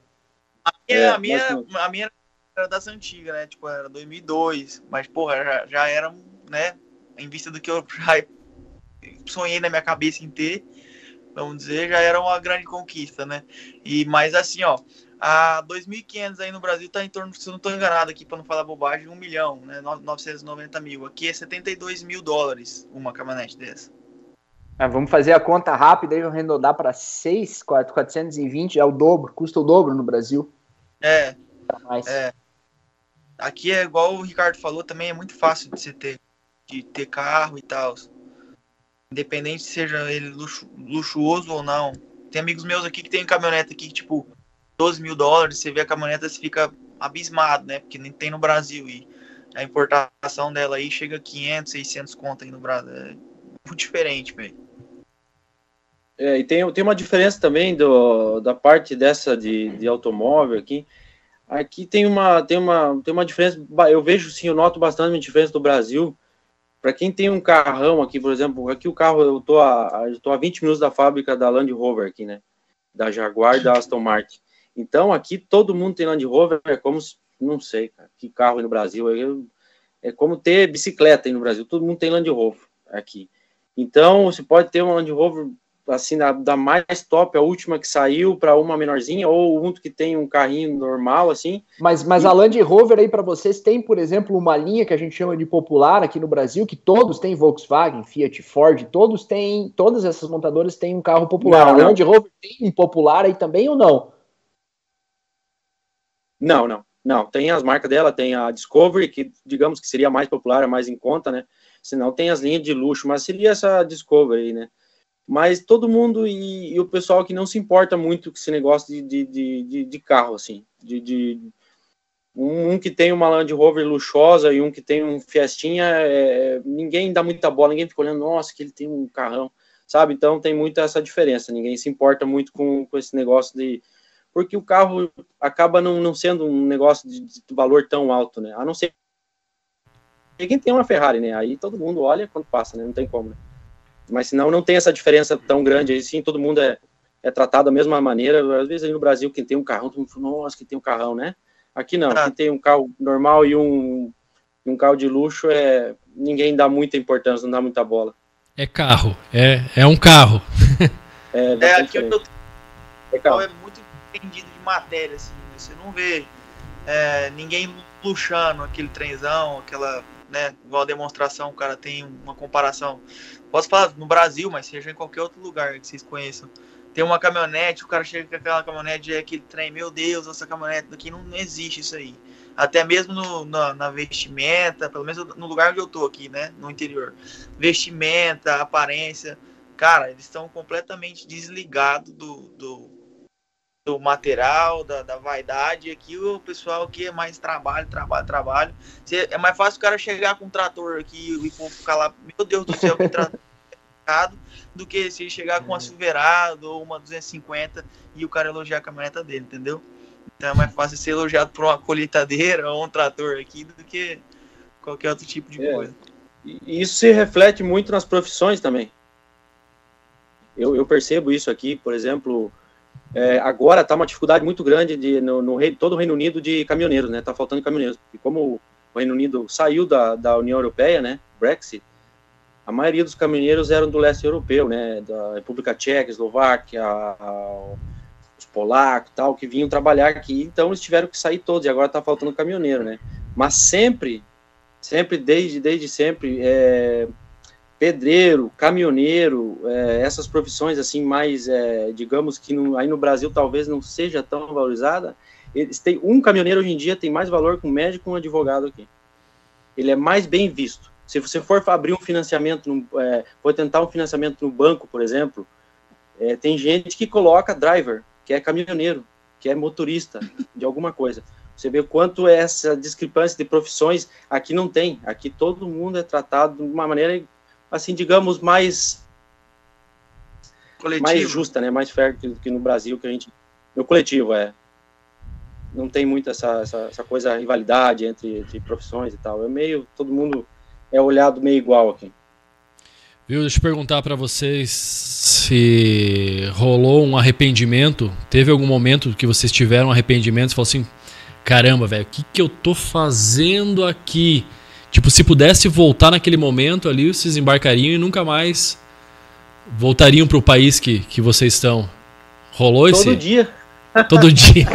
A minha, é, a minha, mas... a minha era das antigas, né? Tipo, era 2002. Mas, porra, já, já era, né? Em vista do que eu (laughs) já sonhei na minha cabeça em ter, vamos dizer, já era uma grande conquista, né? E mas assim, ó, A 2.500 aí no Brasil tá em torno, se eu não tô enganado aqui para não falar bobagem, 1 milhão, né? 990 mil. Aqui é 72 mil dólares uma caminhonete dessa. Ah, vamos fazer a conta rápida e arredondar para 6, 420, é o dobro, custa o dobro no Brasil. É. é. Aqui é igual o Ricardo falou, também é muito fácil de você ter, de ter carro e tal. Independente seja ele luxu, luxuoso ou não. Tem amigos meus aqui que tem caminhonete aqui, tipo, 12 mil dólares, você vê a caminhonete, você fica abismado, né? Porque nem tem no Brasil. E a importação dela aí chega a 500, 600 conto aí no Brasil. É muito diferente, velho. É, e tem, tem uma diferença também do, da parte dessa de, de automóvel aqui. Aqui tem uma, tem, uma, tem uma diferença, eu vejo sim, eu noto bastante uma diferença do Brasil. Para quem tem um carrão aqui, por exemplo, aqui o carro, eu tô a, eu tô a 20 minutos da fábrica da Land Rover aqui, né? Da Jaguar da Aston Martin. Então aqui todo mundo tem Land Rover, é como, não sei, cara, que carro no Brasil, é, é como ter bicicleta aí no Brasil, todo mundo tem Land Rover aqui. Então você pode ter uma Land Rover assim, da, da, mais top, a última que saiu, para uma menorzinha, ou um que tem um carrinho normal, assim. Mas, mas e... a Land Rover aí para vocês tem, por exemplo, uma linha que a gente chama de popular aqui no Brasil, que todos têm Volkswagen, Fiat, Ford, todos têm, todas essas montadoras têm um carro popular. Não, a Land Rover tem um popular aí também ou não? Não, não. Não, tem as marcas dela, tem a Discovery, que digamos que seria mais popular, mais em conta, né? Senão tem as linhas de luxo, mas seria essa Discovery, né? Mas todo mundo e, e, o pessoal que não se importa muito com esse negócio de, de, de, de carro, assim, de, de um, um, que tem uma Land Rover luxuosa e um que tem um Fiestinha, é, ninguém dá muita bola, ninguém fica olhando, nossa, que ele tem um carrão, sabe? Então tem muita essa diferença, ninguém se importa muito com, com esse negócio de... Porque o carro acaba não, não sendo um negócio de, de valor tão alto, né? A não ser quem tem uma Ferrari, né? Aí todo mundo olha quando passa, né? Não tem como, né? Mas senão não tem essa diferença tão grande aí, sim, todo mundo é, é tratado da mesma maneira. Às vezes aí no Brasil, quem tem um carrão, todo mundo fala, nossa, que tem um carrão, né? Aqui não, ah. quem tem um carro normal e um, um carro de luxo, é ninguém dá muita importância, não dá muita bola. É carro, é, é um carro. é, é aqui eu é, carro. é muito entendido de matéria, assim, você não vê é, ninguém luxando aquele trenzão, aquela, né, igual demonstração, o cara tem uma comparação Posso falar no Brasil, mas seja em qualquer outro lugar que vocês conheçam. Tem uma caminhonete, o cara chega com aquela caminhonete, é aquele trem, meu Deus, essa caminhonete daqui não, não existe isso aí. Até mesmo no, na, na, vestimenta, pelo menos no lugar onde eu tô aqui, né? No interior. Vestimenta, aparência. Cara, eles estão completamente desligados do, do, do material, da, da vaidade. Aqui o pessoal aqui é mais trabalho, trabalho, trabalho. É mais fácil o cara chegar com um trator aqui e ficar lá, meu Deus do céu, que trator (laughs) do que se chegar com uma Silverado ou uma 250 e o cara elogiar a caminhoneta dele, entendeu? Então é mais fácil ser elogiado por uma colheitadeira (laughs) ou um trator aqui do que qualquer outro tipo de é. coisa. E isso se reflete muito nas profissões também. Eu, eu percebo isso aqui, por exemplo, é, agora está uma dificuldade muito grande de, no, no rei, todo o Reino Unido de caminhoneiros, né? Está faltando caminhoneiros. E como o Reino Unido saiu da, da União Europeia, né? Brexit, a maioria dos caminhoneiros eram do leste europeu, né? Da República Tcheca, Eslováquia, a, os polacos, tal, que vinham trabalhar aqui. Então eles tiveram que sair todos. E agora está faltando caminhoneiro, né? Mas sempre, sempre desde desde sempre, é, pedreiro, caminhoneiro, é, essas profissões assim mais, é, digamos que no, aí no Brasil talvez não seja tão valorizada, eles têm um caminhoneiro hoje em dia tem mais valor que um médico, um advogado aqui. Ele é mais bem visto. Se você for abrir um financiamento, no, é, for tentar um financiamento no banco, por exemplo, é, tem gente que coloca driver, que é caminhoneiro, que é motorista de alguma coisa. Você vê quanto é essa discrepância de profissões aqui não tem. Aqui todo mundo é tratado de uma maneira assim, digamos, mais coletivo. mais justa, né? Mais fair que, que no Brasil, que a gente. No coletivo, é. Não tem muito essa, essa, essa coisa, rivalidade entre, entre profissões e tal. É meio. Todo mundo é olhado meio igual aqui. Viu? Deixa eu perguntar para vocês se rolou um arrependimento. Teve algum momento que vocês tiveram arrependimento e falou assim: caramba, velho, o que, que eu tô fazendo aqui? Tipo, se pudesse voltar naquele momento ali, vocês embarcariam e nunca mais voltariam para o país que, que vocês estão. Rolou Todo esse? (laughs) Todo dia. Todo (laughs) dia.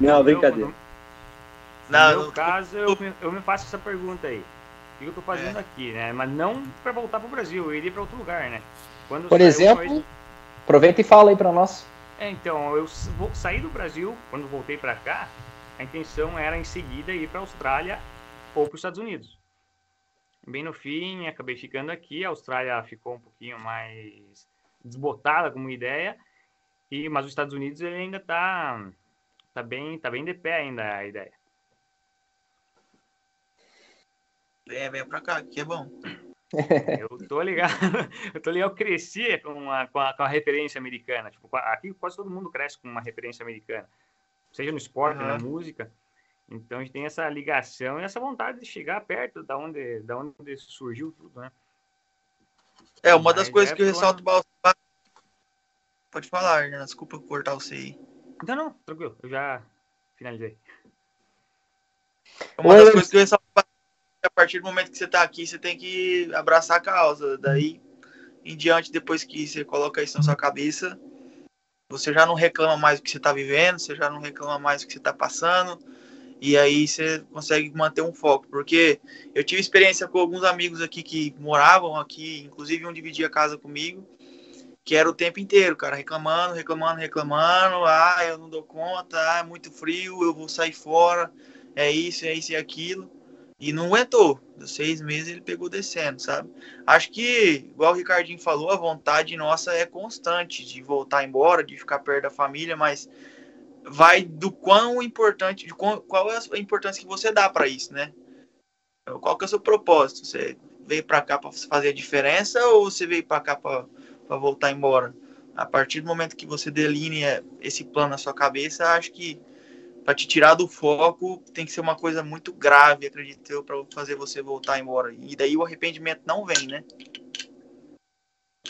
Não, brincadeira. No, Não, no meu não- caso, eu me, eu me faço essa pergunta aí. O que eu tô fazendo É. aqui, né? Mas não pra voltar pro Brasil, eu iria pra outro lugar, né? Quando Por exemplo, aproveita e fala aí pra nós. É, então, eu s- vou sair do Brasil, quando voltei pra cá, a intenção era em seguida ir pra Austrália ou pros Estados Unidos. Bem no fim, acabei ficando aqui, a Austrália ficou um pouquinho mais desbotada como ideia, e mas os Estados Unidos ele ainda tá tá bem, tá bem de pé ainda a ideia. É, vem pra cá, que é bom. (laughs) Eu tô ligado, (laughs) eu tô ligado, eu cresci com a, com a, com a referência americana. Tipo, aqui quase todo mundo cresce com uma referência americana, seja no esporte, na Aham. música. Então a gente tem essa ligação e essa vontade de chegar perto da onde, da onde surgiu tudo, né? É, uma das Mas coisas é que eu ressalto bastante. Pode falar, Hernan, desculpa cortar você aí. Então não, tranquilo, eu já finalizei. Uma Oi, das coisas que eu ressalto é a partir do momento que você tá aqui, você tem que abraçar a causa. Daí em diante, depois que você coloca isso na sua cabeça, você já não reclama mais do que você tá vivendo, você já não reclama mais do que você tá passando. E aí você consegue manter um foco. Porque eu tive experiência com alguns amigos aqui que moravam aqui, inclusive um dividia casa comigo, que era o tempo inteiro, cara, reclamando, reclamando, reclamando. Ah, eu não dou conta, ah, é muito frio, eu vou sair fora, é isso, é isso e aquilo. E não aguentou. Dos seis meses ele pegou descendo, sabe? Acho que, igual o Ricardinho falou, a vontade nossa é constante de voltar embora, de ficar perto da família, mas vai do quão importante, de qual, qual é a importância que você dá para isso, né? Qual que é o seu propósito? Você veio para cá para fazer a diferença ou você veio para cá para voltar embora? A partir do momento que você delinea esse plano na sua cabeça, acho que para te tirar do foco tem que ser uma coisa muito grave, acredito eu, para fazer você voltar embora. E daí o arrependimento não vem, né?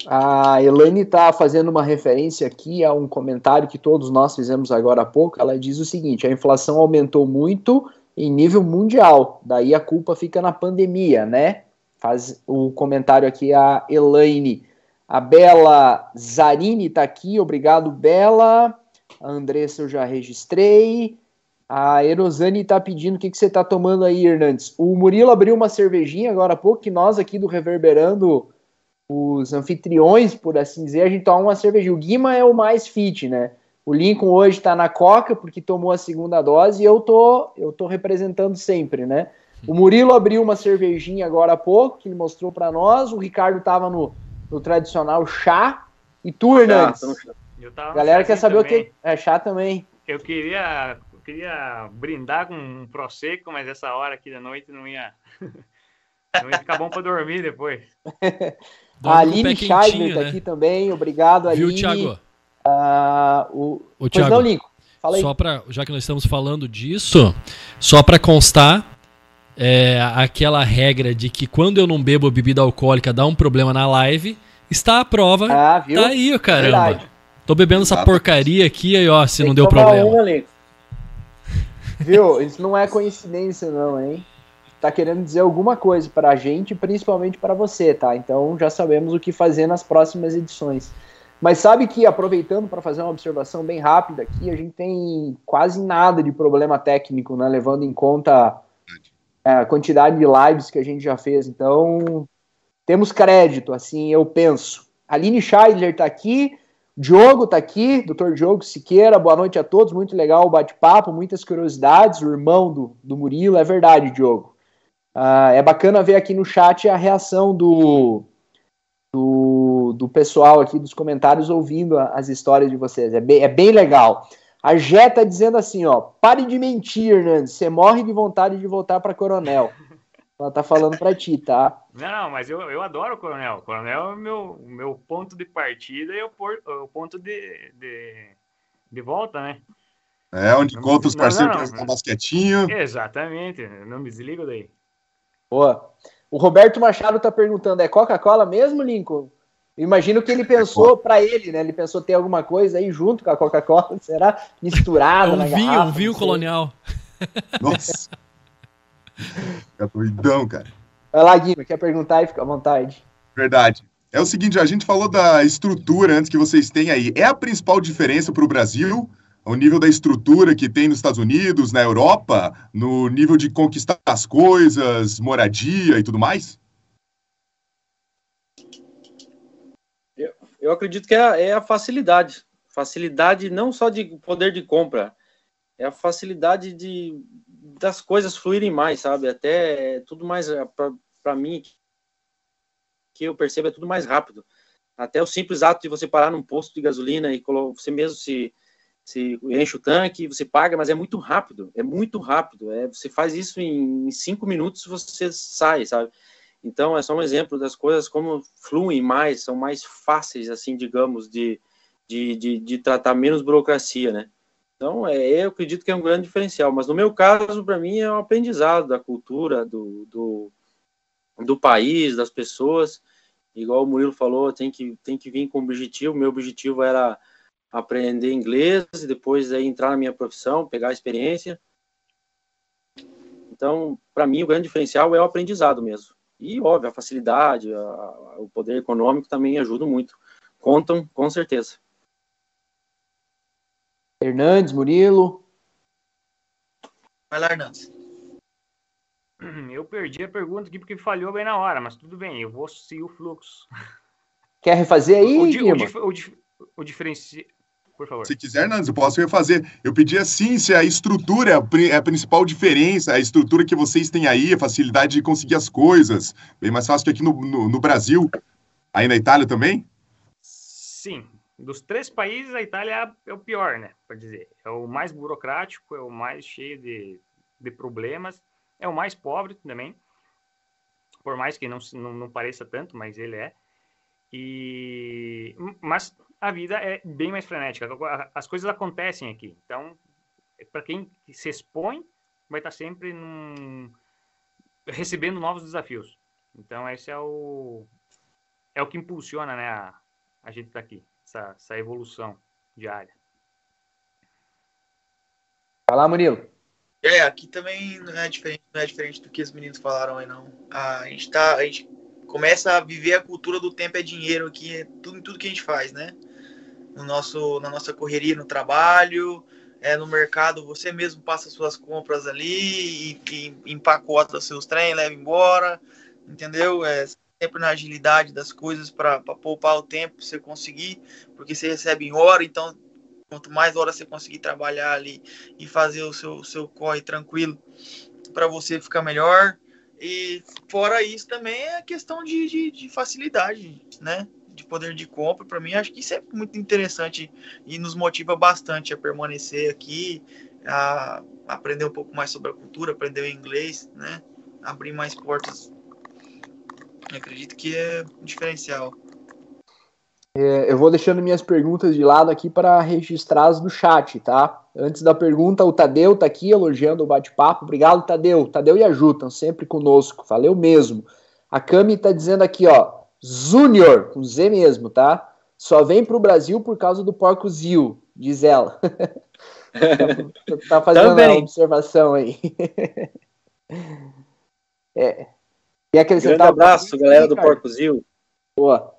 A Elaine está fazendo uma referência aqui a um comentário que todos nós fizemos agora há pouco. Ela diz o seguinte: a inflação aumentou muito em nível mundial, daí a culpa fica na pandemia, né? Faz o comentário aqui a Elaine. A Bela Zarini está aqui, obrigado, Bela. A Andressa eu já registrei. A Erosane está pedindo o que, que você está tomando aí, Hernandes. O Murilo abriu uma cervejinha agora há pouco, que nós aqui do Reverberando os anfitriões, por assim dizer, a gente toma uma cervejinha. O Guima é o mais fit, né? O Lincoln hoje tá na Coca porque tomou a segunda dose e eu tô, eu tô representando sempre, né? O Murilo abriu uma cervejinha agora há pouco, que ele mostrou para nós. O Ricardo tava no, no tradicional chá. E tu, Hernandes? chá. Eu tava A galera quer saber o também. que é chá também. Eu queria, queria brindar com um prosecco, mas essa hora aqui da noite não ia, (laughs) não ia ficar bom para dormir depois. (laughs) a o Aline Scheiber tá né? aqui também. Obrigado, Viu, Aline. Thiago? Ah, o... Pois Thiago, não, Lincoln. Fala aí. só pra, já que nós estamos falando disso, só para constar, é, aquela regra de que quando eu não bebo bebida alcoólica dá um problema na live, está à prova. Ah, viu? tá aí, caramba. Verdade. Tô bebendo essa Exato. porcaria aqui aí, ó, se Tem não deu problema. uma, Lincoln. Viu? Isso não é coincidência, não, hein? Tá querendo dizer alguma coisa pra gente, principalmente pra você, tá? Então já sabemos o que fazer nas próximas edições. Mas sabe que, aproveitando para fazer uma observação bem rápida aqui, a gente tem quase nada de problema técnico, né? Levando em conta é, a quantidade de lives que a gente já fez. Então, temos crédito, assim, eu penso. Aline Scheidler tá aqui, Diogo tá aqui, Dr. Diogo Siqueira, boa noite a todos, muito legal o bate-papo, muitas curiosidades, o irmão do, do Murilo, é verdade, Diogo. Ah, é bacana ver aqui no chat a reação do, do, do pessoal aqui dos comentários ouvindo a- as histórias de vocês, é bem, é bem legal. A Jé tá dizendo assim, ó, pare de mentir, Hernandes, você morre de vontade de voltar para Coronel. Ela tá falando para ti, tá? Não, não, mas eu, eu adoro o Coronel. O Coronel é o meu, o meu ponto de partida e o, por- o ponto de, de, de volta, né? É, onde encontra os Não, parceiros não, não. jogar basquetinho. Exatamente, não me desligo daí. Boa. O Roberto Machado tá perguntando, é Coca-Cola mesmo, Lincoln? Imagino que ele pensou para ele, né? Ele pensou ter alguma coisa aí junto com a Coca-Cola, (laughs) será? É Misturada na um vinho, garrafa, um vinho não colonial. Nossa. É doidão, cara. Vai lá, Guima, quer perguntar e fica à vontade. Verdade. É o seguinte, a gente falou da estrutura antes que vocês têm aí. É a principal diferença para o Brasil? o nível da estrutura que tem nos Estados Unidos, na Europa, no nível de conquistar as coisas, moradia e tudo mais? Eu, eu acredito que é a, é a facilidade. Facilidade não só de poder de compra, é a facilidade de das coisas fluírem mais, sabe? Até tudo mais para mim que eu percebo é tudo mais rápido. Até o simples ato de você parar num posto de gasolina e você mesmo se se enche o tanque, você paga, mas é muito rápido, é muito rápido. É, você faz isso em cinco minutos, você sai, sabe? Então é só um exemplo das coisas como fluem mais, são mais fáceis, assim, digamos, de, de, de, de tratar menos burocracia, né? Então, é, eu acredito que é um grande diferencial. Mas no meu caso, para mim, é um aprendizado da cultura, do, do, do, país, das pessoas. Igual o Murilo falou, tem que, tem que vir com objetivo. Meu objetivo era aprender inglês e depois aí, entrar na minha profissão, pegar a experiência. Então, para mim, o grande diferencial é o aprendizado mesmo. E, óbvio, a facilidade, a, o poder econômico também ajudam muito. Contam, com certeza. Hernandes, Murilo. Vai lá, Hernandes. Eu perdi a pergunta aqui porque falhou bem na hora, mas tudo bem, eu vou seguir o fluxo. (laughs) Quer refazer aí, o, di, o, dif, o, dif, o diferenci... Por favor. Se quiser, Hernandes, eu posso refazer. Eu pedi assim se a estrutura é a principal diferença, a estrutura que vocês têm aí, a facilidade de conseguir as coisas. Bem mais fácil que aqui no, no, no Brasil. Aí na Itália também? Sim, dos três países, a Itália é o pior, né? Para dizer. É o mais burocrático, é o mais cheio de, de problemas, é o mais pobre também. Por mais que não, não, não pareça tanto, mas ele é. E, mas a vida é bem mais frenética. As coisas acontecem aqui. Então, para quem se expõe, vai estar sempre num, recebendo novos desafios. Então, esse é o, é o que impulsiona né, a, a gente tá aqui essa, essa evolução diária. Lá, Murilo. É, aqui também não é diferente, não é diferente do que os meninos falaram aí, não. A gente tá, a gente começa a viver a cultura do tempo é dinheiro aqui, é tudo, tudo que a gente faz, né? No nosso, na nossa correria no trabalho, é, no mercado, você mesmo passa suas compras ali e, e empacota seus trem, leva embora, entendeu? É, sempre na agilidade das coisas para poupar o tempo, você conseguir, porque você recebe em hora, então quanto mais horas você conseguir trabalhar ali e fazer o seu, seu corre tranquilo, para você ficar melhor. E fora isso também é a questão de, de, de facilidade, né? De poder de compra, para mim, acho que isso é muito interessante e nos motiva bastante a permanecer aqui, a aprender um pouco mais sobre a cultura, aprender o inglês, né? Abrir mais portas eu acredito que é um diferencial. É, eu vou deixando minhas perguntas de lado aqui para registrar as do chat, tá? Antes da pergunta, o Tadeu tá aqui elogiando o bate-papo. Obrigado, Tadeu. Tadeu e a Ju estão sempre conosco. Valeu mesmo. A Cami tá dizendo aqui, ó, Júnior, com Z mesmo, tá? Só vem pro Brasil por causa do porco Zil, diz ela. (laughs) tá fazendo Também. uma observação aí. (laughs) é, e acrescentar. Grande abraço, galera do Porcozil. Boa.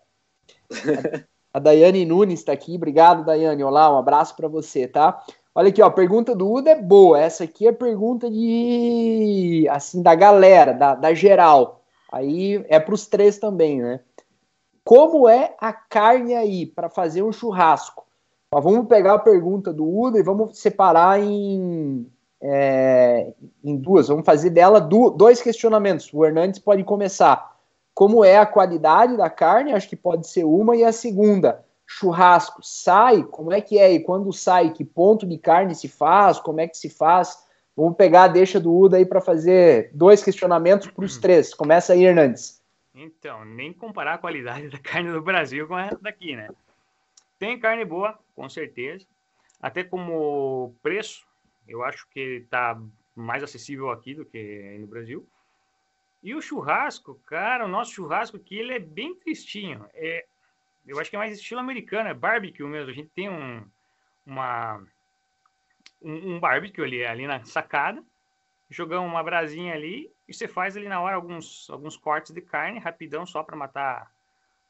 (laughs) A Daiane Nunes está aqui. Obrigado, Daiane. Olá, um abraço para você, tá? Olha aqui, ó, a pergunta do Uda é boa. Essa aqui é pergunta de assim da galera, da, da geral. Aí é para os três também, né? Como é a carne aí para fazer um churrasco? Ó, vamos pegar a pergunta do Uda e vamos separar em é, em duas. Vamos fazer dela do, dois questionamentos. O Hernandes pode começar. Como é a qualidade da carne? Acho que pode ser uma. E a segunda, churrasco sai? Como é que é? E quando sai, que ponto de carne se faz? Como é que se faz? Vamos pegar a deixa do Uda aí para fazer dois questionamentos para os três. Começa aí, Hernandes. Então, nem comparar a qualidade da carne do Brasil com a daqui, né? Tem carne boa, com certeza. Até como preço, eu acho que está mais acessível aqui do que no Brasil. E o churrasco, cara, o nosso churrasco aqui ele é bem tristinho. É, eu acho que é mais estilo americano, é barbecue mesmo. A gente tem um, uma, um, um barbecue ali, ali na sacada, jogamos uma brasinha ali e você faz ali na hora alguns, alguns cortes de carne, rapidão, só para matar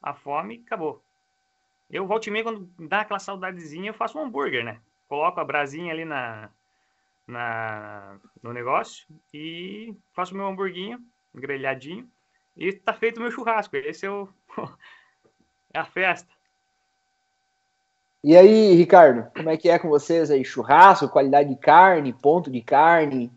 a fome e acabou. Eu volto e quando dá aquela saudadezinha, eu faço um hambúrguer, né? coloco a brasinha ali na, na, no negócio e faço meu hamburguinho grelhadinho e tá feito o meu churrasco. Esse é, o, (laughs) é a festa. E aí, Ricardo, como é que é com vocês aí? Churrasco, qualidade de carne, ponto de carne?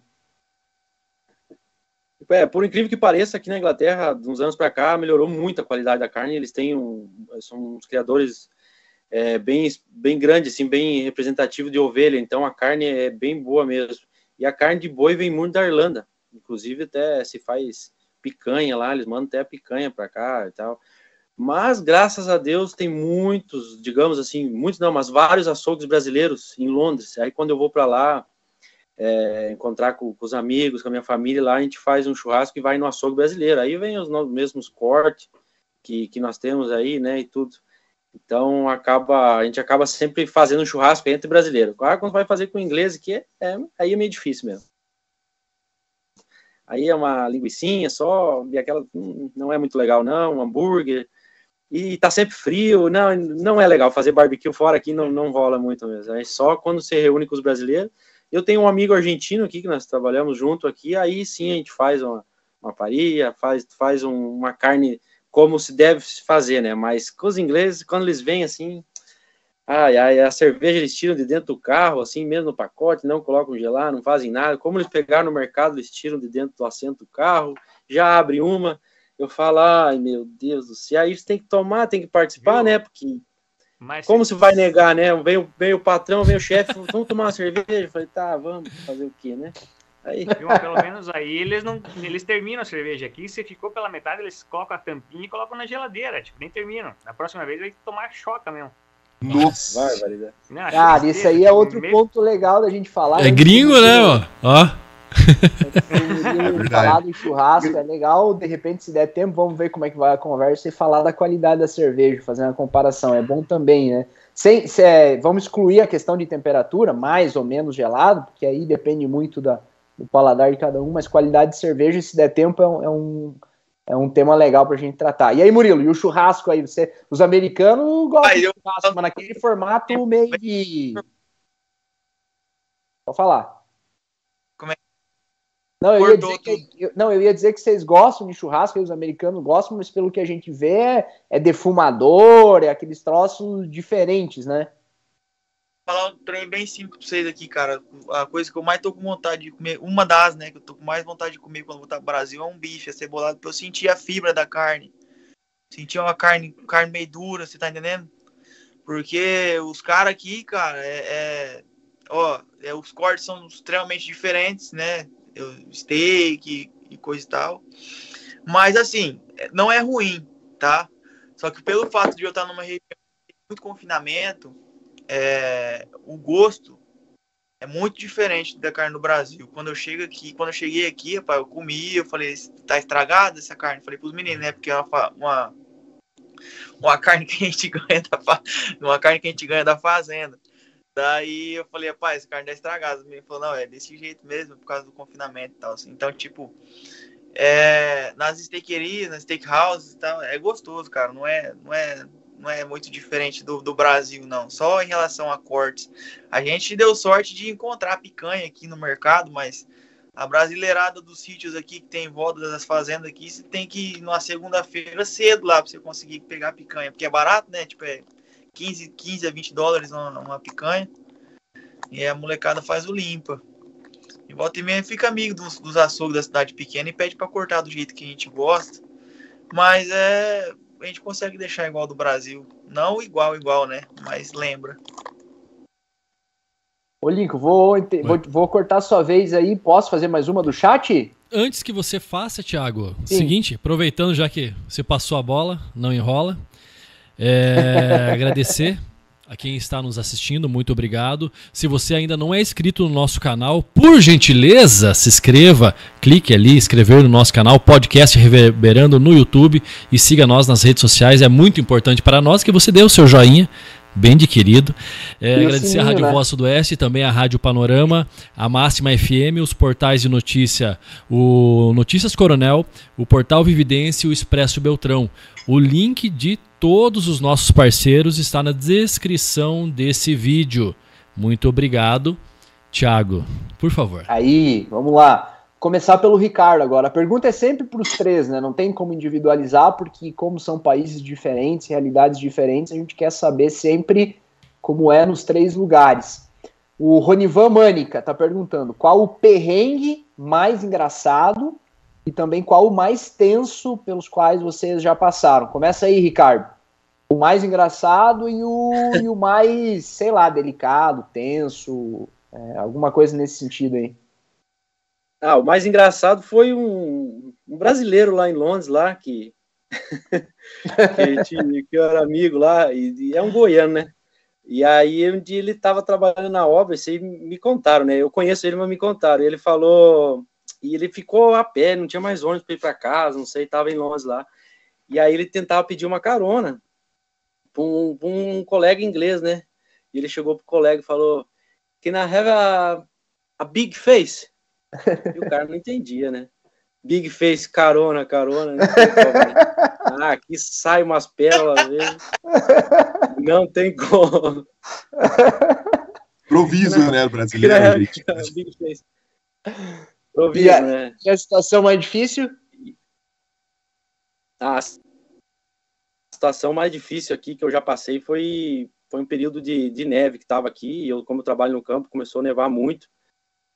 É, por incrível que pareça, aqui na Inglaterra, de uns anos para cá, melhorou muito a qualidade da carne. Eles têm um, são uns criadores é, bem, bem grandes, assim, bem representativo de ovelha. Então a carne é bem boa mesmo. E a carne de boi vem muito da Irlanda. Inclusive até se faz picanha lá, eles mandam até a picanha para cá e tal. Mas graças a Deus tem muitos, digamos assim, muitos não, mas vários açougues brasileiros em Londres. Aí quando eu vou para lá, é, encontrar com, com, os amigos, com a minha família lá, a gente faz um churrasco e vai no açougue brasileiro. Aí vem os mesmos cortes que, que nós temos aí, né, e tudo. Então acaba, a gente acaba sempre fazendo churrasco entre brasileiro. Claro, quando vai fazer com inglês, que é, é, aí é meio difícil mesmo. Aí é uma linguiçinha só, e aquela hum, não é muito legal não, um hambúrguer. E tá sempre frio, não, não é legal fazer barbecue fora aqui, não, não rola muito mesmo. É só quando você reúne com os brasileiros eu tenho um amigo argentino aqui que nós trabalhamos junto aqui, aí sim a gente faz uma, uma paria, faz, faz um, uma carne como se deve fazer, né? Mas com os ingleses, quando eles vêm assim, ai, ai, a cerveja eles tiram de dentro do carro, assim, mesmo no pacote, não colocam gelar, não fazem nada. Como eles pegaram no mercado, eles tiram de dentro do assento do carro, já abre uma. Eu falo, ai, meu Deus do céu, aí tem que tomar, tem que participar, Viu? né? Porque mas Como se vai negar, né? Vem, vem o patrão, vem o chefe, vamos tomar uma cerveja? Eu falei, tá, vamos fazer o quê, né? Aí. (laughs) Pelo menos aí eles não. Eles terminam a cerveja aqui. Se ficou pela metade, eles colocam a tampinha e colocam na geladeira. Tipo, nem terminam. Na próxima vez vai tomar choca mesmo. Nossa! Vai, Cara, isso aí é outro ponto legal da gente falar. É gringo, né, ó? (laughs) É falar do churrasco é legal. De repente, se der tempo, vamos ver como é que vai a conversa e falar da qualidade da cerveja, fazer uma comparação. É bom também, né? Sem, se, é, vamos excluir a questão de temperatura, mais ou menos gelado, porque aí depende muito da, do paladar de cada um, mas qualidade de cerveja, se der tempo, é um, é um, é um tema legal pra gente tratar. E aí, Murilo, e o churrasco aí? Você, os americanos gostam de churrasco, mas naquele formato meio de. Pode falar. Não eu, ia dizer que, eu, não, eu ia dizer que vocês gostam de churrasco, os americanos gostam, mas pelo que a gente vê é, é defumador, é aqueles troços diferentes, né? Falar um trem bem simples pra vocês aqui, cara. A coisa que eu mais tô com vontade de comer, uma das, né, que eu tô com mais vontade de comer quando voltar pro Brasil é um bife acebolado, pra eu sentir a fibra da carne. Sentir uma carne, carne meio dura, você tá entendendo? Porque os caras aqui, cara, é, é ó, é, os cortes são extremamente diferentes, né? steak e coisa e tal. Mas assim, não é ruim, tá? Só que pelo fato de eu estar numa região muito confinamento, é, o gosto é muito diferente da carne do Brasil. Quando eu chego aqui, quando eu cheguei aqui, rapaz, eu comi, eu falei, tá estragada essa carne? Eu falei pros meninos, né? Porque é uma, uma, uma carne (laughs) que a gente ganha da uma carne que a gente ganha da fazenda. Daí eu falei, rapaz, essa carne tá estragada. Ele falou, não, é desse jeito mesmo, por causa do confinamento e tal. Assim. Então, tipo, é, nas steakerias, nas steakhouses e tal, é gostoso, cara. Não é, não é, não é muito diferente do, do Brasil, não. Só em relação a cortes. A gente deu sorte de encontrar picanha aqui no mercado, mas a brasileirada dos sítios aqui que tem em volta das fazendas aqui, você tem que ir numa segunda-feira cedo lá pra você conseguir pegar picanha, porque é barato, né? Tipo, é 15, 15 a 20 dólares uma, uma picanha. E a molecada faz o limpa. E volta e meia fica amigo dos, dos açougues da cidade pequena e pede para cortar do jeito que a gente gosta. Mas é. A gente consegue deixar igual do Brasil. Não igual, igual, né? Mas lembra. Ô, vou, vou, vou cortar sua vez aí. Posso fazer mais uma do chat? Antes que você faça, Thiago, Sim. seguinte, aproveitando já que você passou a bola, não enrola. É, (laughs) agradecer a quem está nos assistindo, muito obrigado. Se você ainda não é inscrito no nosso canal, por gentileza, se inscreva, clique ali, inscrever no nosso canal, podcast Reverberando no YouTube e siga nós nas redes sociais. É muito importante para nós que você dê o seu joinha, bem de querido. É, agradecer a Rádio né? Voz do Oeste, também a Rádio Panorama, a Máxima FM, os portais de notícia, o Notícias Coronel, o Portal Vividência e o Expresso Beltrão. O link de todos os nossos parceiros está na descrição desse vídeo. Muito obrigado. Tiago, por favor. Aí, vamos lá. Começar pelo Ricardo agora. A pergunta é sempre para os três, né? Não tem como individualizar, porque como são países diferentes, realidades diferentes, a gente quer saber sempre como é nos três lugares. O Ronivan Mânica está perguntando qual o perrengue mais engraçado e também qual o mais tenso pelos quais vocês já passaram. Começa aí, Ricardo. O mais engraçado e o, e o mais, sei lá, delicado, tenso, é, alguma coisa nesse sentido aí. Ah, o mais engraçado foi um, um brasileiro lá em Londres, lá, que, (laughs) que, que, eu era amigo lá, e, e, é um goiano, né? E aí um dia ele estava trabalhando na obra, isso aí me contaram, né? Eu conheço ele, mas me contaram. Ele falou, e ele ficou a pé, não tinha mais ônibus para ir para casa, não sei, estava em Londres lá. E aí ele tentava pedir uma carona para um, um, colega inglês, né? E ele chegou pro colega e falou: Can I have a, a big face? E o cara não entendia, né? Big face, carona, carona. Né? (laughs) Ah, aqui sai umas pérolas vezes. Não tem como. Proviso, né, brasileiro? Big face. Proviso, e a, né? E a situação mais difícil? Ah, situação mais difícil aqui que eu já passei foi, foi um período de, de neve que estava aqui. Eu, como eu trabalho no campo, começou a nevar muito.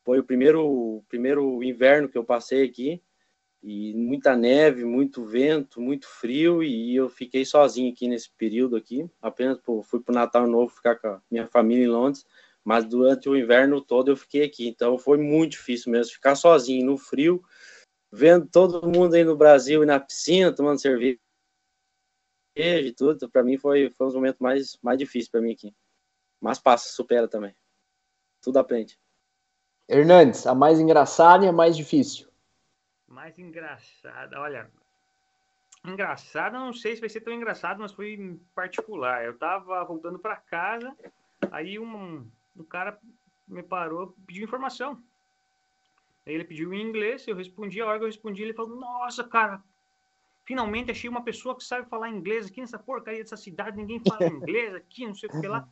Foi o primeiro, primeiro inverno que eu passei aqui. E muita neve, muito vento, muito frio. E eu fiquei sozinho aqui nesse período aqui. Apenas por, fui para o Natal Novo ficar com a minha família em Londres mas durante o inverno todo eu fiquei aqui, então foi muito difícil mesmo ficar sozinho no frio, vendo todo mundo aí no Brasil e na piscina tomando cerveja e tudo, para mim foi, foi um momento mais, mais difícil para mim aqui. Mas passa, supera também. Tudo aprende. Hernandes, a mais engraçada e a mais difícil? Mais engraçada, olha, engraçada, não sei se vai ser tão engraçado, mas foi particular. Eu tava voltando para casa, aí um, o cara me parou, pediu informação. Aí ele pediu em inglês, eu respondi, a hora que eu respondi, ele falou, nossa, cara, finalmente achei uma pessoa que sabe falar inglês aqui nessa porcaria dessa cidade, ninguém fala (laughs) inglês aqui, não sei o que lá.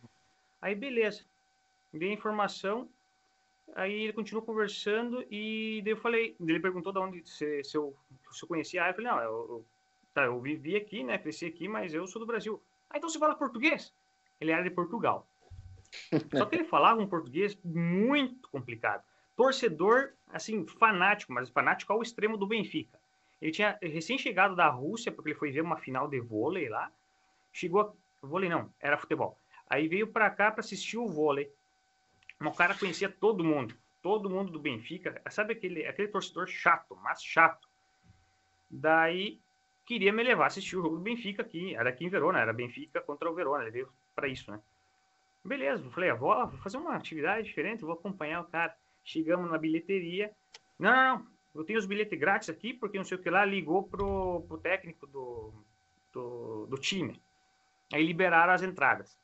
Aí, beleza. Dei a informação, aí ele continuou conversando e daí eu falei, ele perguntou de onde, se, se, eu, se eu conhecia, aí eu falei, não, eu, eu, tá, eu vivi aqui, né, cresci aqui, mas eu sou do Brasil. Ah, então você fala português? Ele era de Portugal. Só que ele falava um português muito complicado. Torcedor, assim, fanático, mas fanático ao extremo do Benfica. Ele tinha recém-chegado da Rússia, porque ele foi ver uma final de vôlei lá. Chegou. A... Vôlei não, era futebol. Aí veio para cá para assistir o vôlei. O cara conhecia todo mundo. Todo mundo do Benfica. Sabe aquele, aquele torcedor chato, mas chato. Daí queria me levar a assistir o jogo do Benfica aqui. Era aqui em Verona, era Benfica contra o Verona. Ele veio para isso, né? Beleza, eu falei, ah, vou, vou fazer uma atividade diferente, vou acompanhar o cara. Chegamos na bilheteria. Não, não, não, eu tenho os bilhetes grátis aqui, porque não sei o que lá, ligou pro, pro técnico do, do, do time. Aí liberaram as entradas.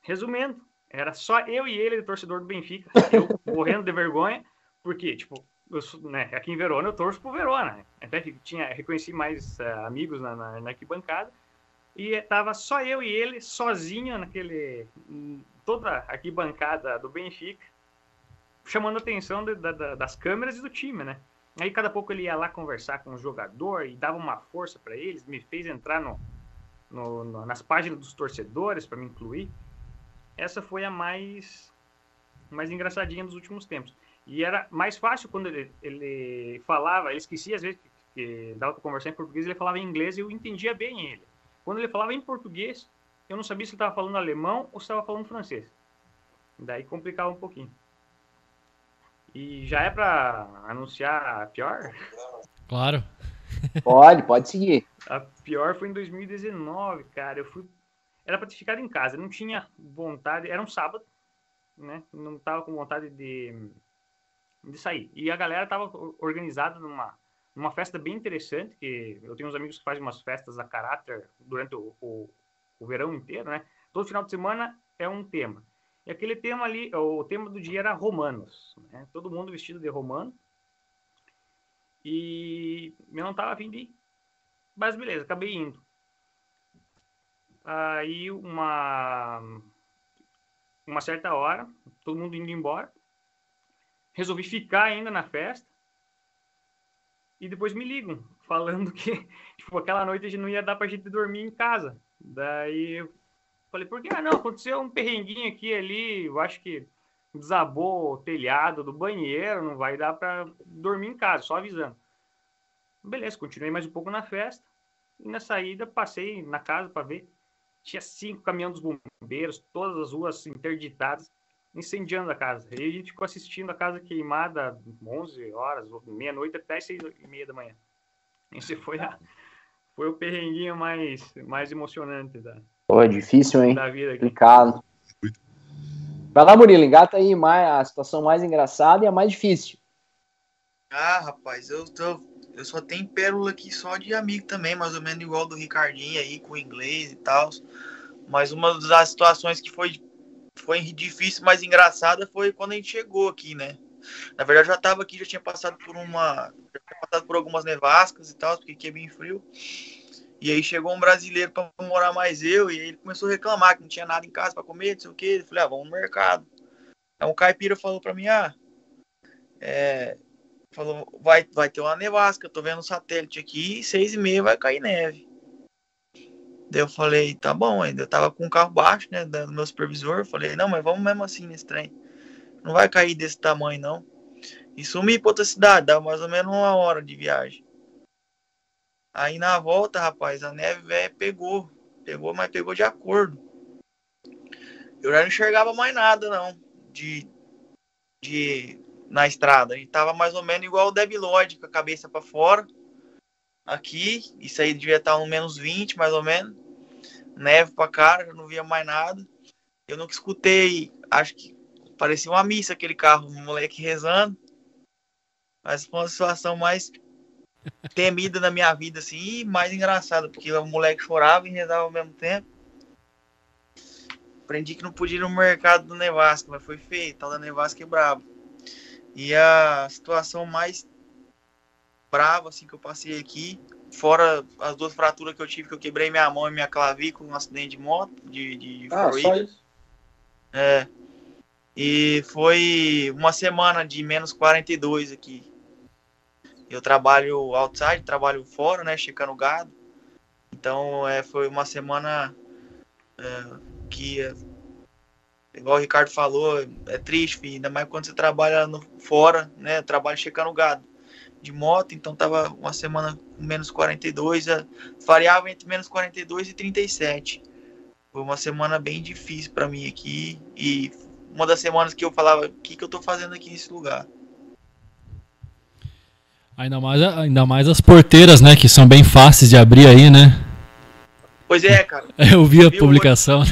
Resumindo, era só eu e ele, torcedor do Benfica, (laughs) eu morrendo de vergonha, porque, tipo, eu, né, aqui em Verona eu torço pro Verona. Até tinha, reconheci mais uh, amigos na, na, na arquibancada. E tava só eu e ele, sozinho naquele. toda aqui bancada do Benfica, chamando a atenção de, de, das câmeras e do time, né? Aí cada pouco ele ia lá conversar com o jogador e dava uma força para eles, me fez entrar no, no, no, nas páginas dos torcedores para me incluir. Essa foi a mais mais engraçadinha dos últimos tempos. E era mais fácil quando ele, ele falava, ele esquecia às vezes que, que dava para conversar em português, ele falava em inglês e eu entendia bem ele. Quando ele falava em português, eu não sabia se ele estava falando alemão ou se estava falando francês. Daí complicava um pouquinho. E já é para anunciar a pior? Claro. Pode, pode seguir. A pior foi em 2019, cara. Eu fui. Era para ter ficado em casa. Não tinha vontade. Era um sábado, né? Não tava com vontade de, de sair. E a galera tava organizada numa uma festa bem interessante, que eu tenho uns amigos que fazem umas festas a caráter durante o, o, o verão inteiro, né? Todo final de semana é um tema. E aquele tema ali, o tema do dia era romanos, né? Todo mundo vestido de romano. E eu não tava afim de ir. Mas beleza, acabei indo. Aí uma uma certa hora, todo mundo indo embora. Resolvi ficar ainda na festa. E depois me ligam, (laughs) falando que (laughs) tipo, aquela noite a não ia dar pra gente dormir em casa. Daí falei, por que? Ah, não, aconteceu um perrenguinho aqui ali, eu acho que desabou o telhado do banheiro, não vai dar para dormir em casa, só avisando. Beleza, continuei mais um pouco na festa. E na saída passei na casa para ver. Tinha cinco caminhões dos bombeiros, todas as ruas interditadas, incendiando a casa. E a gente ficou assistindo a casa queimada 11 horas, meia-noite até seis e meia da manhã. Esse foi, a, foi o perrenguinho mais, mais emocionante da, Pô, é difícil, hein? Complicado. Vai lá, Murilo, engata aí mais, a situação mais engraçada e a mais difícil. Ah, rapaz, eu, tô, eu só tenho pérola aqui só de amigo também, mais ou menos igual do Ricardinho aí, com o inglês e tal. Mas uma das situações que foi, foi difícil, mas engraçada foi quando a gente chegou aqui, né? Na verdade, eu já tava aqui, já tinha passado por uma. Já tinha passado por algumas nevascas e tal, porque aqui é bem frio. E aí chegou um brasileiro para morar mais eu, e ele começou a reclamar que não tinha nada em casa para comer, não sei o que. Eu falei, ah, vamos no mercado. Aí um caipira falou para mim, ah, é, falou, vai, vai ter uma nevasca, eu tô vendo um satélite aqui, seis e meia vai cair neve. Daí eu falei, tá bom, ainda eu tava com o carro baixo, né, do meu supervisor, eu falei, não, mas vamos mesmo assim nesse trem. Não vai cair desse tamanho, não. E sumi pra outra cidade, dá mais ou menos uma hora de viagem. Aí na volta, rapaz, a neve velho pegou. Pegou, mas pegou de acordo. Eu já não enxergava mais nada, não. De. de na estrada. E tava mais ou menos igual o Debiloid, com a cabeça para fora. Aqui, isso aí devia estar no menos 20, mais ou menos. Neve pra cara, eu não via mais nada. Eu nunca escutei, acho que parecia uma missa aquele carro, um moleque rezando. Mas foi uma situação mais temida na minha vida, assim, e mais engraçada, porque o moleque chorava e rezava ao mesmo tempo. Aprendi que não podia ir no mercado do Nevasca, mas foi feio, tal da Nevasca é brabo. E a situação mais brava, assim, que eu passei aqui, fora as duas fraturas que eu tive, que eu quebrei minha mão e minha clavícula num acidente de moto, de, de Ah, só isso. É. E foi uma semana de menos 42 aqui. Eu trabalho outside, trabalho fora, né? Checando gado. Então é, foi uma semana é, que, é, igual o Ricardo falou, é triste, ainda mais quando você trabalha no, fora, né? Trabalho checando gado de moto, então tava uma semana com menos 42, é, variava entre menos 42 e 37. Foi uma semana bem difícil para mim aqui e uma das semanas que eu falava, o que, que eu tô fazendo aqui nesse lugar? Ainda mais, ainda mais as porteiras, né? Que são bem fáceis de abrir aí, né? Pois é, cara. (laughs) Eu vi a Viu, publicação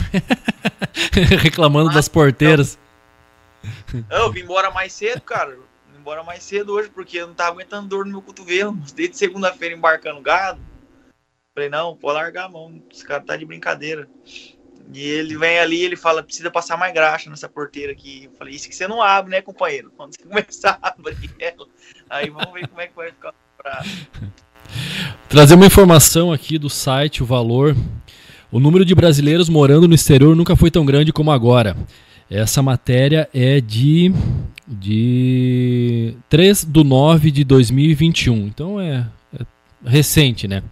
(laughs) reclamando Ah, das porteiras. Eu vim embora mais cedo, cara. Vim embora mais cedo hoje, porque eu não tava aguentando dor no meu cotovelo. Desde segunda-feira embarcando gado. Falei, não, pode largar a mão. Esse cara tá de brincadeira. E ele vem ali ele fala, precisa passar mais graxa nessa porteira aqui. Eu falei, isso que você não abre, né, companheiro? Quando você (laughs) começar a abrir ela, aí vamos ver como é que vai ficar. Pra... (laughs) Trazer uma informação aqui do site, o valor. O número de brasileiros morando no exterior nunca foi tão grande como agora. Essa matéria é de, de 3 de 9 de 2021. Então é, é recente, né?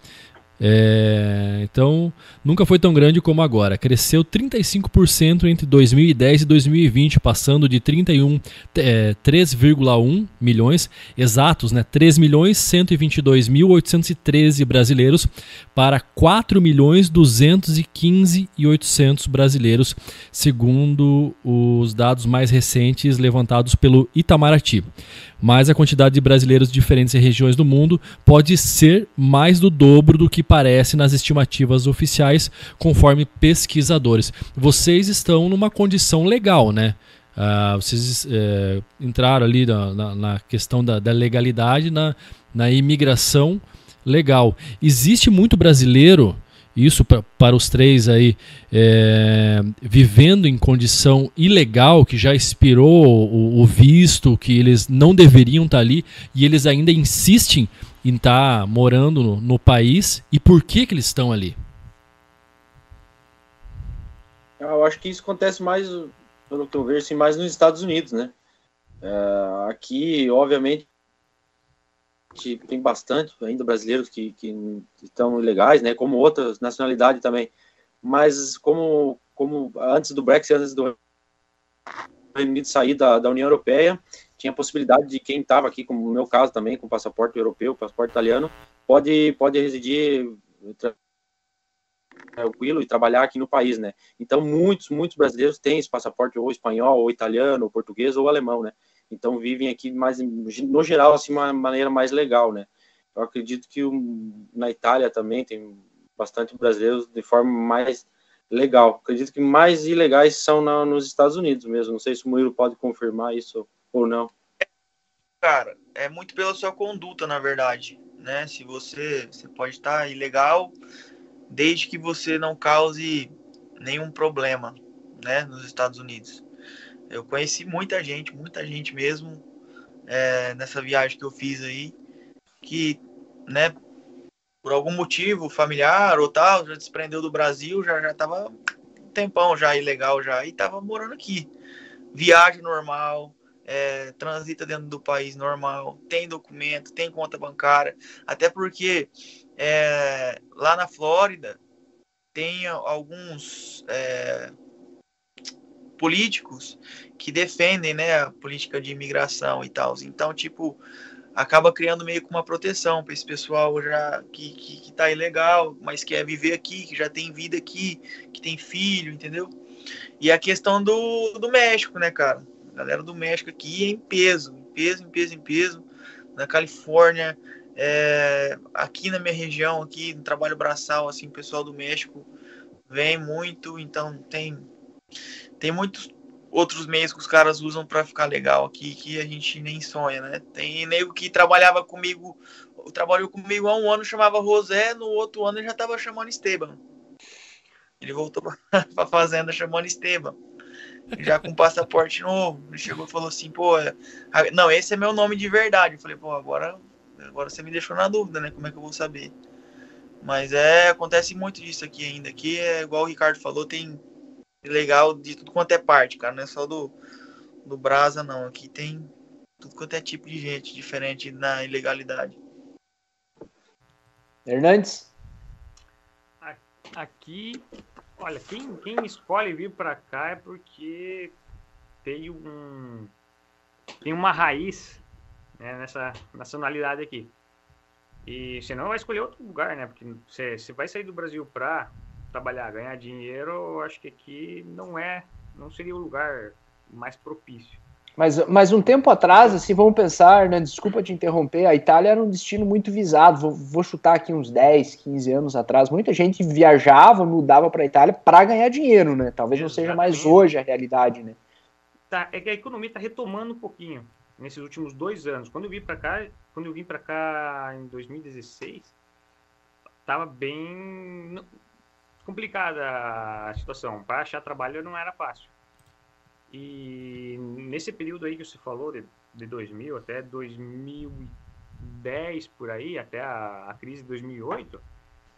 É, então, nunca foi tão grande como agora. Cresceu 35% entre 2010 e 2020, passando de 31, é, 3,1 milhões exatos, né? 3 milhões 122.813 brasileiros para 4 milhões 215 e 800 brasileiros, segundo os dados mais recentes levantados pelo Itamaraty mas a quantidade de brasileiros de diferentes regiões do mundo pode ser mais do dobro do que parece nas estimativas oficiais, conforme pesquisadores. Vocês estão numa condição legal, né? Uh, vocês uh, entraram ali na, na, na questão da, da legalidade, na, na imigração legal. Existe muito brasileiro isso pra, para os três aí, é, vivendo em condição ilegal, que já expirou o, o, visto, que eles não deveriam estar ali, e eles ainda insistem em estar morando no, no país, e por que, que eles estão ali? Eu acho que isso acontece mais pelo que eu vejo, sim, mais nos Estados Unidos, né? É, aqui, obviamente, tem bastante ainda brasileiros que, que estão ilegais, né? Como outras nacionalidades também. Mas como, como antes do Brexit, antes do Reino Unido sair da, da União Europeia, tinha a possibilidade de quem estava aqui, como no meu caso também, com passaporte europeu, passaporte italiano, pode, pode residir tranquilo e trabalhar aqui no país, né? Então, muitos, muitos brasileiros têm esse passaporte ou espanhol, ou italiano, ou português, ou alemão, né? Então, vivem aqui mais, no geral, assim, uma maneira mais legal, né? Eu acredito que na Itália também tem bastante brasileiros de forma mais legal. Acredito que mais ilegais são na, nos Estados Unidos mesmo. Não sei se o Murilo pode confirmar isso ou não. Cara, é muito pela sua conduta, na verdade, né? Se você, você pode estar ilegal, desde que você não cause nenhum problema, né, nos Estados Unidos. Eu conheci muita gente, muita gente mesmo, é, nessa viagem que eu fiz aí, que, né, por algum motivo familiar ou tal, já desprendeu do Brasil, já já tava um tempão já ilegal já e tava morando aqui. Viagem normal, é, transita dentro do país normal, tem documento, tem conta bancária, até porque é, lá na Flórida tem alguns é, políticos que defendem né, a política de imigração e tal. Então, tipo, acaba criando meio que uma proteção para esse pessoal já que, que, que tá ilegal, mas quer viver aqui, que já tem vida aqui, que tem filho, entendeu? E a questão do, do México, né, cara? A galera do México aqui é em peso, em peso, em peso, em peso. Na Califórnia, é, aqui na minha região, aqui no trabalho braçal, assim, o pessoal do México vem muito, então tem tem muitos outros meios que os caras usam para ficar legal aqui que a gente nem sonha, né? Tem nego que trabalhava comigo, trabalhou comigo há um ano, chamava José, no outro ano ele já tava chamando Esteban. Ele voltou para (laughs) fazenda chamando Esteban já com passaporte novo. Ele chegou e falou assim, pô, é, não, esse é meu nome de verdade. Eu falei, pô, agora, agora você me deixou na dúvida, né? Como é que eu vou saber? Mas é, acontece muito disso aqui ainda. Aqui é igual o Ricardo falou, tem legal de tudo quanto é parte, cara. Não é só do, do Brasa, não. Aqui tem tudo quanto é tipo de gente diferente na ilegalidade. Hernandes? Aqui Olha, quem, quem escolhe vir para cá é porque tem um tem uma raiz né, nessa nacionalidade aqui. E senão vai escolher outro lugar, né? Porque você, você vai sair do Brasil para trabalhar, ganhar dinheiro, eu acho que aqui não é, não seria o lugar mais propício. Mas, mas um tempo atrás, assim, vamos pensar, né, desculpa te interromper, a Itália era um destino muito visado. Vou, vou chutar aqui uns 10, 15 anos atrás. Muita gente viajava, mudava para a Itália para ganhar dinheiro, né? Talvez não seja mais hoje a realidade, né? Tá, é que a economia está retomando um pouquinho nesses últimos dois anos. Quando eu vim para cá, quando eu vim para cá em 2016, estava bem complicada a situação. Para achar trabalho não era fácil. E nesse período aí que você falou, de, de 2000 até 2010 por aí, até a, a crise de 2008,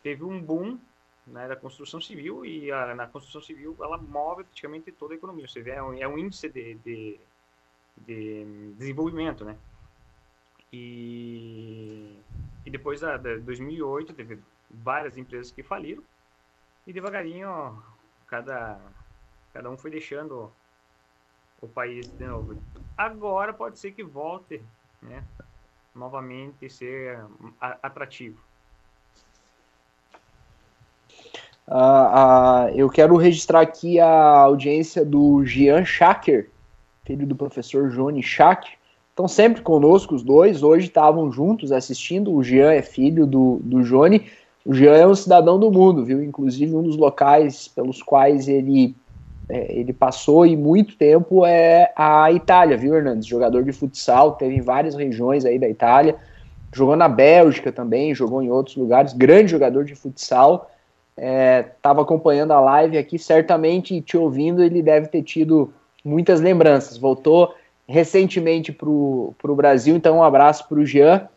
teve um boom né, da construção civil e a, na construção civil ela move praticamente toda a economia. Você vê, é um, é um índice de, de, de, desenvolvimento, né? E, e depois da, da 2008 teve várias empresas que faliram e devagarinho cada, cada um foi deixando o país de novo. Agora pode ser que volte, né? Novamente ser atrativo. Uh, uh, eu quero registrar aqui a audiência do Jean Schacker, filho do professor Johnny Schacker. Estão sempre conosco os dois, hoje estavam juntos assistindo. O Jean é filho do, do Johnny. O Jean é um cidadão do mundo, viu? Inclusive, um dos locais pelos quais ele é, ele passou e muito tempo é a Itália, viu, Hernandes? Jogador de futsal, teve em várias regiões aí da Itália, jogou na Bélgica também, jogou em outros lugares, grande jogador de futsal. Estava é, acompanhando a live aqui, certamente te ouvindo, ele deve ter tido muitas lembranças. Voltou recentemente para o Brasil, então um abraço para o Jean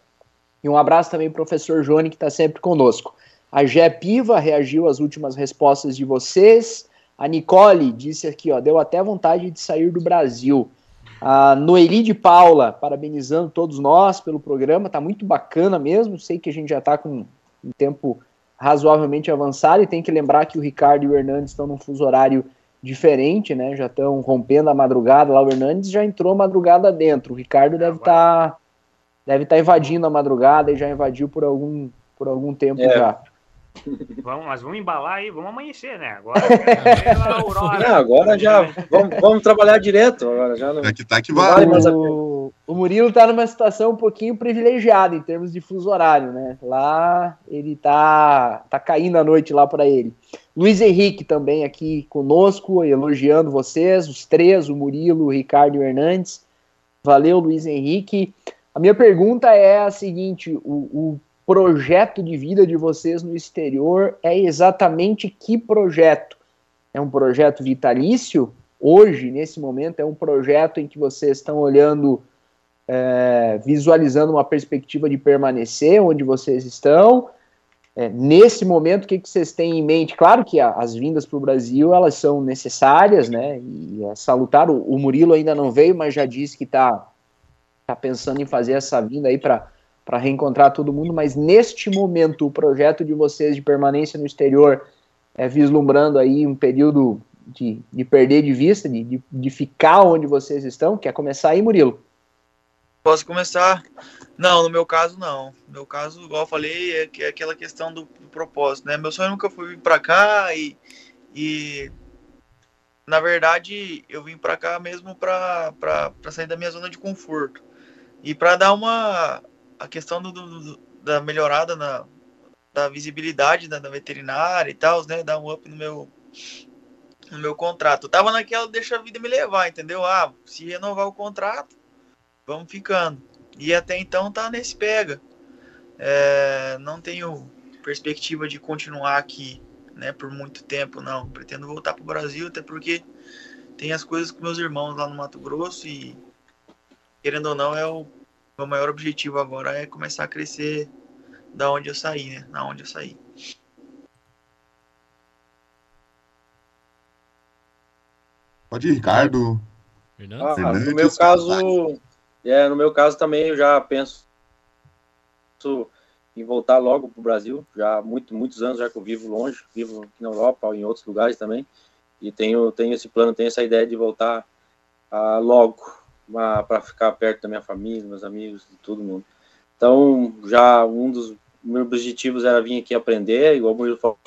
e um abraço também para professor Johnny, que está sempre conosco. A Gé Piva reagiu às últimas respostas de vocês. A Nicole disse aqui, ó, deu até vontade de sair do Brasil. A Noeli de Paula, parabenizando todos nós pelo programa, tá muito bacana mesmo. Sei que a gente já tá com um tempo razoavelmente avançado e tem que lembrar que o Ricardo e o Hernandes estão num fuso horário diferente, né? Já estão rompendo a madrugada lá. O Hernandes já entrou madrugada dentro. O Ricardo deve estar tá, deve tá invadindo a madrugada e já invadiu por algum por algum tempo é. já. Vamos, mas vamos embalar aí, vamos amanhecer, né? Agora, não, agora já vamos, vamos, trabalhar direto. Agora já não, é que tá que vale. O, o Murilo tá numa situação um pouquinho privilegiada em termos de fuso horário, né? Lá ele tá, tá caindo a noite lá para ele. Luiz Henrique também aqui conosco, elogiando vocês, os três, o Murilo, o Ricardo e o Hernandes. Valeu, Luiz Henrique. A minha pergunta é a seguinte: o, o projeto de vida de vocês no exterior é exatamente que projeto? É um projeto vitalício? Hoje, nesse momento, é um projeto em que vocês estão olhando, é, visualizando uma perspectiva de permanecer onde vocês estão? É, nesse momento, o que, que vocês têm em mente? Claro que a, as vindas para o Brasil elas são necessárias, né? E é salutar. O, o Murilo ainda não veio, mas já disse que está tá pensando em fazer essa vinda aí para para reencontrar todo mundo, mas neste momento o projeto de vocês de permanência no exterior é vislumbrando aí um período de, de perder de vista, de, de, de ficar onde vocês estão? Quer começar aí, Murilo? Posso começar? Não, no meu caso não. No meu caso, igual eu falei, é, que é aquela questão do, do propósito, né? Meu sonho nunca foi vir para cá e, e na verdade eu vim para cá mesmo para sair da minha zona de conforto e para dar uma a questão do, do, da melhorada na da visibilidade da, da veterinária e tal, né? Dar um up no meu no meu contrato. Eu tava naquela deixa a vida me levar, entendeu? Ah, se renovar o contrato, vamos ficando. E até então tá nesse pega. É, não tenho perspectiva de continuar aqui, né, por muito tempo, não. Pretendo voltar pro Brasil, até porque tem as coisas com meus irmãos lá no Mato Grosso e querendo ou não é o meu maior objetivo agora é começar a crescer da onde eu saí, né? Na onde eu saí. Pode ir, Ricardo. Ah, no meu caso, é, no meu caso também eu já penso em voltar logo para o Brasil. Já há muito, muitos anos já que eu vivo longe, vivo aqui na Europa ou em outros lugares também. E tenho, tenho esse plano, tenho essa ideia de voltar uh, logo para ficar perto da minha família, meus amigos, de todo mundo. Então, já um dos meus objetivos era vir aqui aprender, igual o Murilo falou,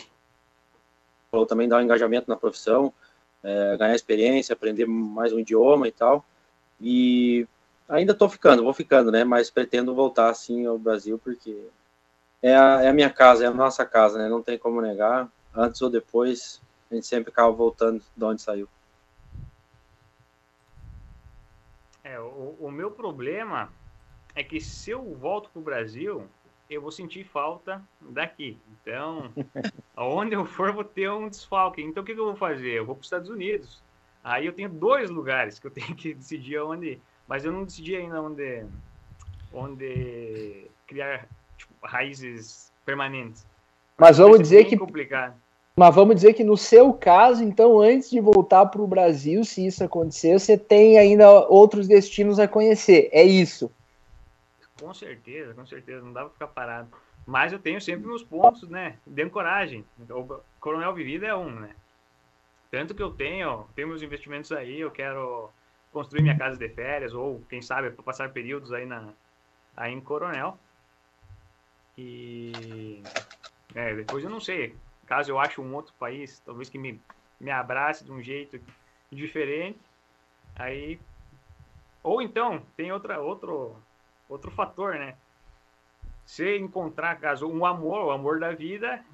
falou também dar um engajamento na profissão, é, ganhar experiência, aprender mais um idioma e tal. E ainda estou ficando, vou ficando, né? Mas pretendo voltar assim ao Brasil porque é a, é a minha casa, é a nossa casa, né? Não tem como negar. Antes ou depois, a gente sempre acaba voltando de onde saiu. É, o, o meu problema é que se eu volto pro Brasil, eu vou sentir falta daqui. Então, (laughs) aonde eu for, vou ter um desfalque. Então, o que, que eu vou fazer? Eu vou para os Estados Unidos. Aí eu tenho dois lugares que eu (laughs) tenho que decidir onde. Mas eu não decidi ainda onde, onde criar tipo, raízes permanentes. Mas vamos dizer que. Complicado. Mas vamos dizer que no seu caso, então, antes de voltar para o Brasil, se isso acontecer, você tem ainda outros destinos a conhecer. É isso. Com certeza, com certeza. Não dá para ficar parado. Mas eu tenho sempre meus pontos, né? De ancoragem. O Coronel Vivida é um, né? Tanto que eu tenho, tenho meus investimentos aí, eu quero construir minha casa de férias, ou quem sabe passar períodos aí, na, aí em Coronel. E é, depois eu não sei caso eu ache um outro país, talvez que me, me abrace de um jeito diferente, aí ou então tem outra outro outro fator, né? Se encontrar caso um amor, o amor da vida,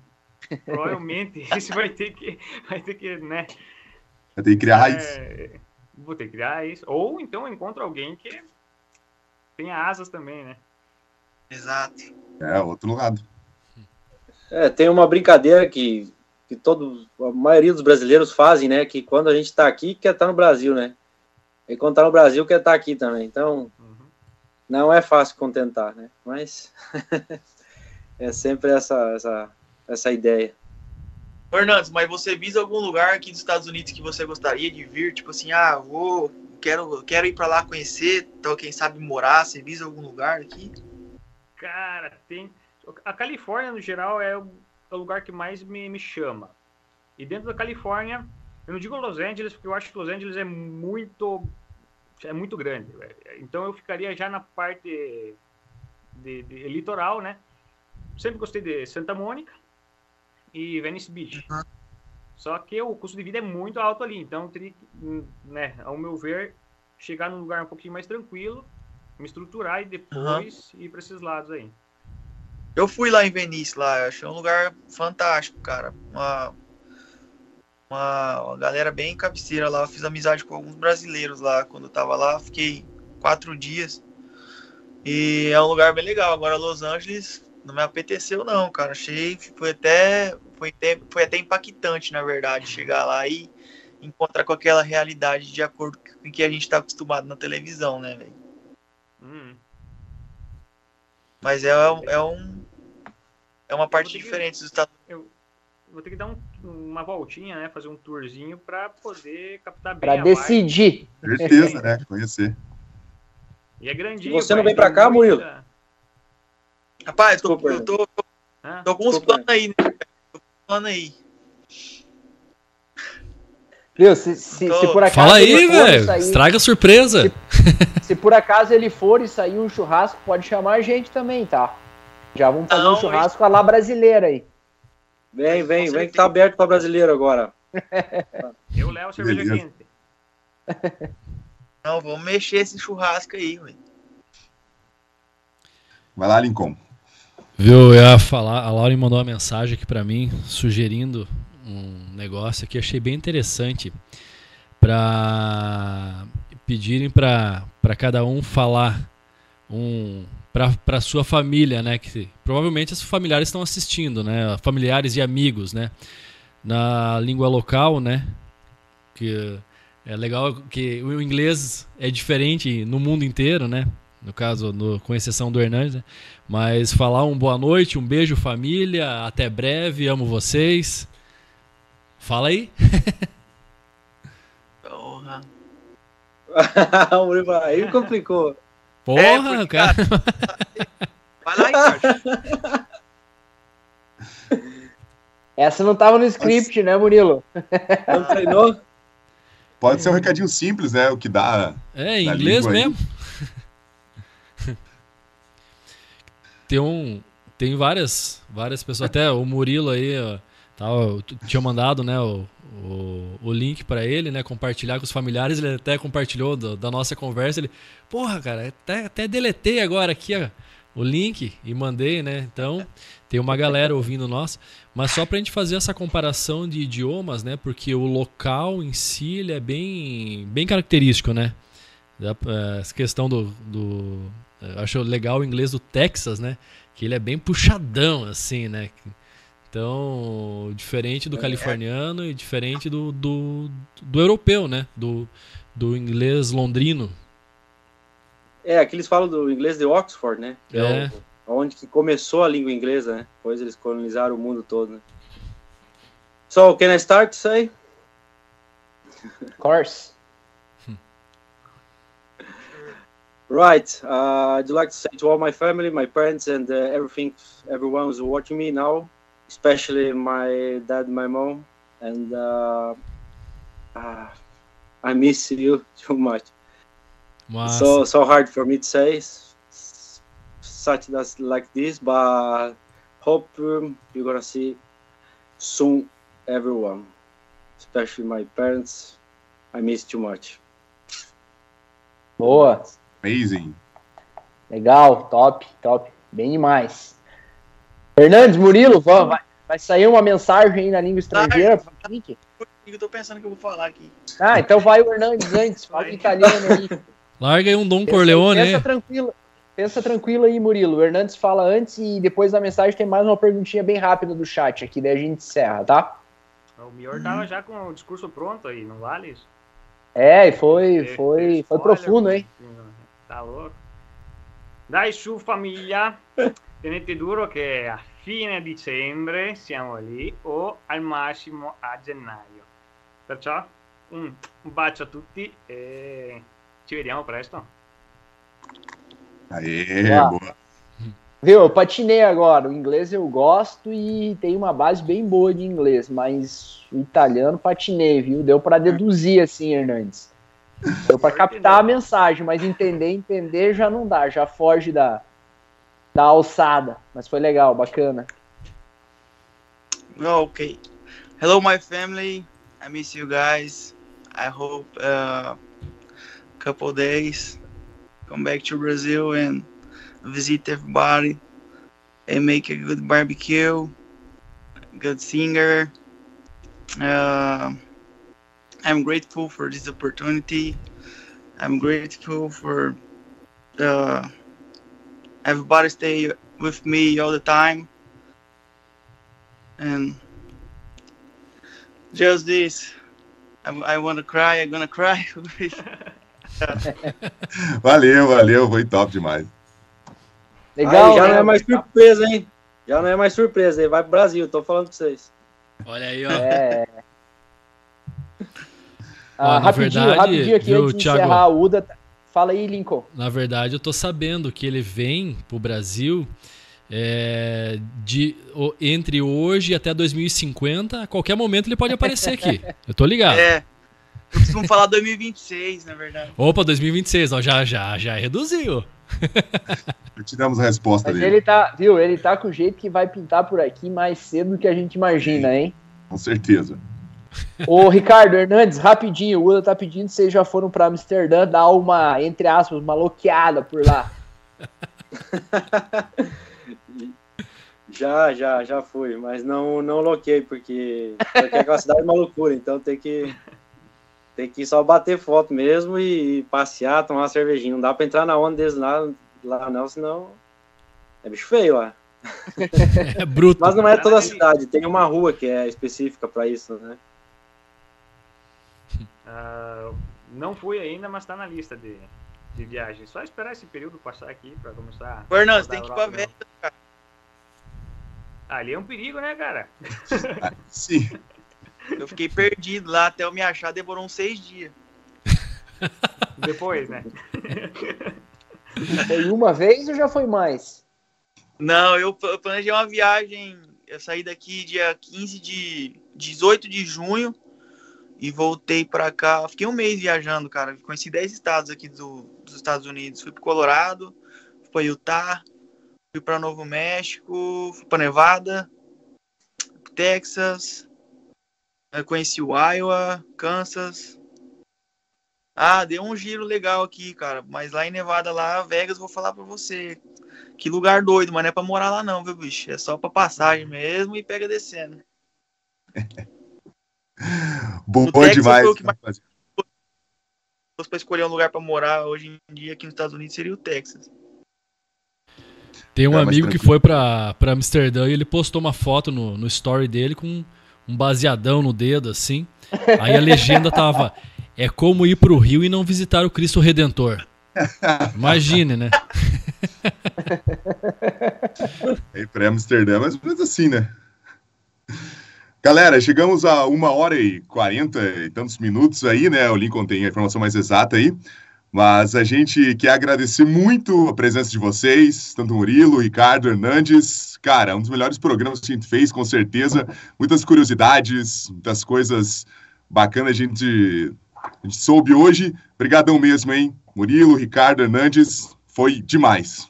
(laughs) provavelmente esse vai ter que vai ter que, né? Vai ter que criar raiz. É, vou ter que criar raiz. Ou então encontro alguém que tenha asas também, né? Exato. É, outro lado. É, tem uma brincadeira que, que todo, a maioria dos brasileiros fazem, né? Que quando a gente está aqui, quer estar tá no Brasil, né? E quando está no Brasil, quer estar tá aqui também. Então, uhum. não é fácil contentar, né? Mas (laughs) é sempre essa, essa, essa ideia. Fernandes, mas você visa algum lugar aqui dos Estados Unidos que você gostaria de vir? Tipo assim, ah, vou, quero, quero ir para lá conhecer, então quem sabe morar, você visa algum lugar aqui? Cara, tem. A Califórnia, no geral, é o, é o lugar que mais me, me chama. E dentro da Califórnia, eu não digo Los Angeles, porque eu acho que Los Angeles é muito. É muito grande. Então eu ficaria já na parte de, de litoral, né? Sempre gostei de Santa Mônica e Venice Beach. Uhum. Só que o custo de vida é muito alto ali, então teria que, né, ao meu ver, chegar num lugar um pouquinho mais tranquilo, me estruturar e depois uhum. ir para esses lados aí. Eu fui lá em Venice, lá, eu achei um lugar fantástico, cara. Uma, uma, uma galera bem cabeceira lá. Eu fiz amizade com alguns brasileiros lá. Quando eu tava lá, fiquei quatro dias. E é um lugar bem legal. Agora, Los Angeles não me apeteceu, não, cara. Achei, foi até, foi até, foi até impactante, na verdade, chegar lá e encontrar com aquela realidade de acordo com o que a gente está acostumado na televisão, né, velho? Hum. Mas é, é um. É uma parte diferente dos Estados Unidos. Eu vou ter que dar um, uma voltinha, né? Fazer um tourzinho para poder captar bem. Para decidir. Certeza, né? Conhecer. E é grandinho. Você não vem para cá, Murilo? Rapaz, tô, Desculpa, eu tô, tô, ah, tô com uns planos aí, né? Tô com planos aí. Viu, se, se, se, por acaso. Fala aí, velho. Sair... Estraga a surpresa. Se, se, por acaso ele for e sair um churrasco, pode chamar a gente também, tá? Já vamos fazer Não, um churrasco a lá brasileira aí. Vem, vem, vem que tá aberto pra brasileiro agora. (laughs) Eu levo cerveja quente. (laughs) Não, vamos mexer esse churrasco aí, velho. Vai lá, Lincoln. Viu, eu ia falar, a Laura mandou uma mensagem aqui para mim, sugerindo um negócio aqui, achei bem interessante, para pedirem para cada um falar um para sua família, né? Que provavelmente os familiares estão assistindo, né? Familiares e amigos, né? Na língua local, né? Que é legal que o inglês é diferente no mundo inteiro, né? no caso, no, com exceção do Hernandes, né? mas falar um boa noite, um beijo família, até breve, amo vocês. Fala aí. Porra. (laughs) aí complicou. Porra, é, porque, cara. (laughs) Vai lá, Ricardo. Essa não tava no script, né, Murilo? Não treinou? Pode ser um recadinho simples, né? O que dá. É, em inglês mesmo. tem um. Tem várias, várias pessoas, até o Murilo aí, ó, tal, tinha mandado, né, o, o, o link para ele, né, compartilhar com os familiares, ele até compartilhou do, da nossa conversa, ele, porra, cara, até, até deletei agora aqui, ó, o link e mandei, né, então tem uma galera ouvindo nós, mas só pra gente fazer essa comparação de idiomas, né, porque o local em si, ele é bem, bem característico, né, essa questão do, do eu acho legal o inglês do Texas, né? Que ele é bem puxadão, assim, né? Então, diferente do é, californiano e diferente do, do, do, europeu, né? Do, do inglês londrino. É, aqui eles falam do inglês de Oxford, né? Que é. é onde que começou a língua inglesa, né? Depois eles colonizaram o mundo todo, né? So, can I start, say? Of course. (laughs) Right. Uh, I'd like to say to all my family, my parents, and uh, everything, everyone who's watching me now, especially my dad, my mom, and uh, uh I miss you (laughs) too much. So so hard for me to say such that like this, but hope um, you're gonna see soon everyone, especially my parents. I miss too much. Boa. Amazing. Legal, top, top. Bem demais. Fernandes, Murilo, vai, vai sair uma mensagem aí na língua estrangeira ah, Eu tô pensando que eu vou falar aqui. Ah, então vai o Hernandes antes, fala italiano aí. (laughs) Larga aí um Dom Corleone pensa, pensa tranquilo, pensa tranquilo aí, Murilo. O Hernandes fala antes e depois da mensagem tem mais uma perguntinha bem rápida do chat aqui, daí a gente encerra, tá? O Mior tava já com o discurso pronto aí, não vale isso? É, e foi, foi, foi profundo, hein? Tá louco? Dai su famiglia, tenete duro che a fine dicembre siamo lì o al massimo a gennaio. Perciò un, un bacio a tutti e ci vediamo presto. Aê, Ah. boa. Viu, eu patinei agora. O inglês eu gosto e tem uma base bem boa de inglês, mas o italiano patinei, viu? Deu pra deduzir assim, Hernandes. Deu pra captar a mensagem, mas entender, entender já não dá, já foge da, da alçada. Mas foi legal, bacana. Oh, okay. Hello, my family. I miss you guys. I hope uh, couple days come back to Brazil and visit everybody and make a good barbecue. Good singer. Uh, I'm grateful for this opportunity. I'm grateful for uh, everybody stay with me all the time and just this I, I want to cry I'm gonna cry (laughs) (laughs) Valeu, valeu, foi top demais. Legal, Aí já né? não é mais surpresa, hein? Já não é mais surpresa, vai pro Brasil, tô falando pra vocês. Olha aí, ó. É. Ah, rapidinho, verdade, rapidinho aqui, viu, antes de Thiago? encerrar a UDA. Fala aí, Lincoln. Na verdade, eu tô sabendo que ele vem pro Brasil é, de, o- entre hoje e até 2050. A qualquer momento ele pode aparecer aqui. (laughs) Eu tô ligado. é eu costumo falar 2026 na verdade Opa, 2026, ó, já, já, já reduziu. Te damos a resposta Mas dele, ele tá, viu, ele tá com o jeito que vai pintar por aqui mais cedo do que a gente imagina, hein? com certeza. Ô, Ricardo Hernandes, rapidinho, o Uda tá pedindo se vocês já foram pra Amsterdã dar uma, entre aspas, uma loqueada por lá. (laughs) Já, já, já fui, mas não, não loquei, porque, porque aquela cidade é uma loucura, então tem que, tem que só bater foto mesmo e passear, tomar uma cervejinha. Não dá pra entrar na onda deles lá, lá não, senão é bicho feio lá. (laughs) É bruto. Mas não é toda a cidade, tem uma rua que é específica pra isso, né? Ah, não fui ainda, mas tá na lista de, de viagem. Só esperar esse período passar aqui pra começar. Rodar tem que ir pra não. Ali é um perigo, né, cara? (laughs) Sim. eu fiquei perdido lá até eu me achar demorou uns seis dias (laughs) Depois, né? Foi uma vez ou já foi mais? Não, eu, eu planejei uma viagem. Eu saí daqui dia 15 de 18 de junho e voltei pra cá. Fiquei um mês viajando, cara. Conheci 10 estados aqui do- dos Estados Unidos. Fui pro Colorado, fui pra Utah, fui pra Novo México, fui pra Nevada, Texas. Conheci o Iowa, Kansas. Ah, deu um giro legal aqui, cara. Mas lá em Nevada, lá, Vegas, vou falar pra você. Que lugar doido, mas não é pra morar lá não, viu, bicho? É só pra passagem mesmo e pega descendo. (laughs) Boa No Texas demais. foi o que mais- Se fosse pra escolher um lugar pra morar hoje em dia aqui nos Estados Unidos, seria o Texas. Tem um É, amigo que foi pra, pra Amsterdã e ele postou uma foto no, no story dele com um baseadão no dedo, assim. Aí a legenda tava: É como ir pro Rio e não visitar o Cristo Redentor. Imagine, né? (laughs) Aí pra Amsterdã, mas mas assim, né? Galera, chegamos a uma hora e quarenta e tantos minutos aí, né? O Lincoln tem a informação mais exata aí. Mas a gente quer agradecer muito a presença de vocês, tanto Murilo, Ricardo, Hernandes. Cara, um dos melhores programas que a gente fez, com certeza. Muitas curiosidades, muitas coisas bacanas a gente, a gente soube hoje. Obrigadão mesmo, hein? Murilo, Ricardo, Hernandes, foi demais.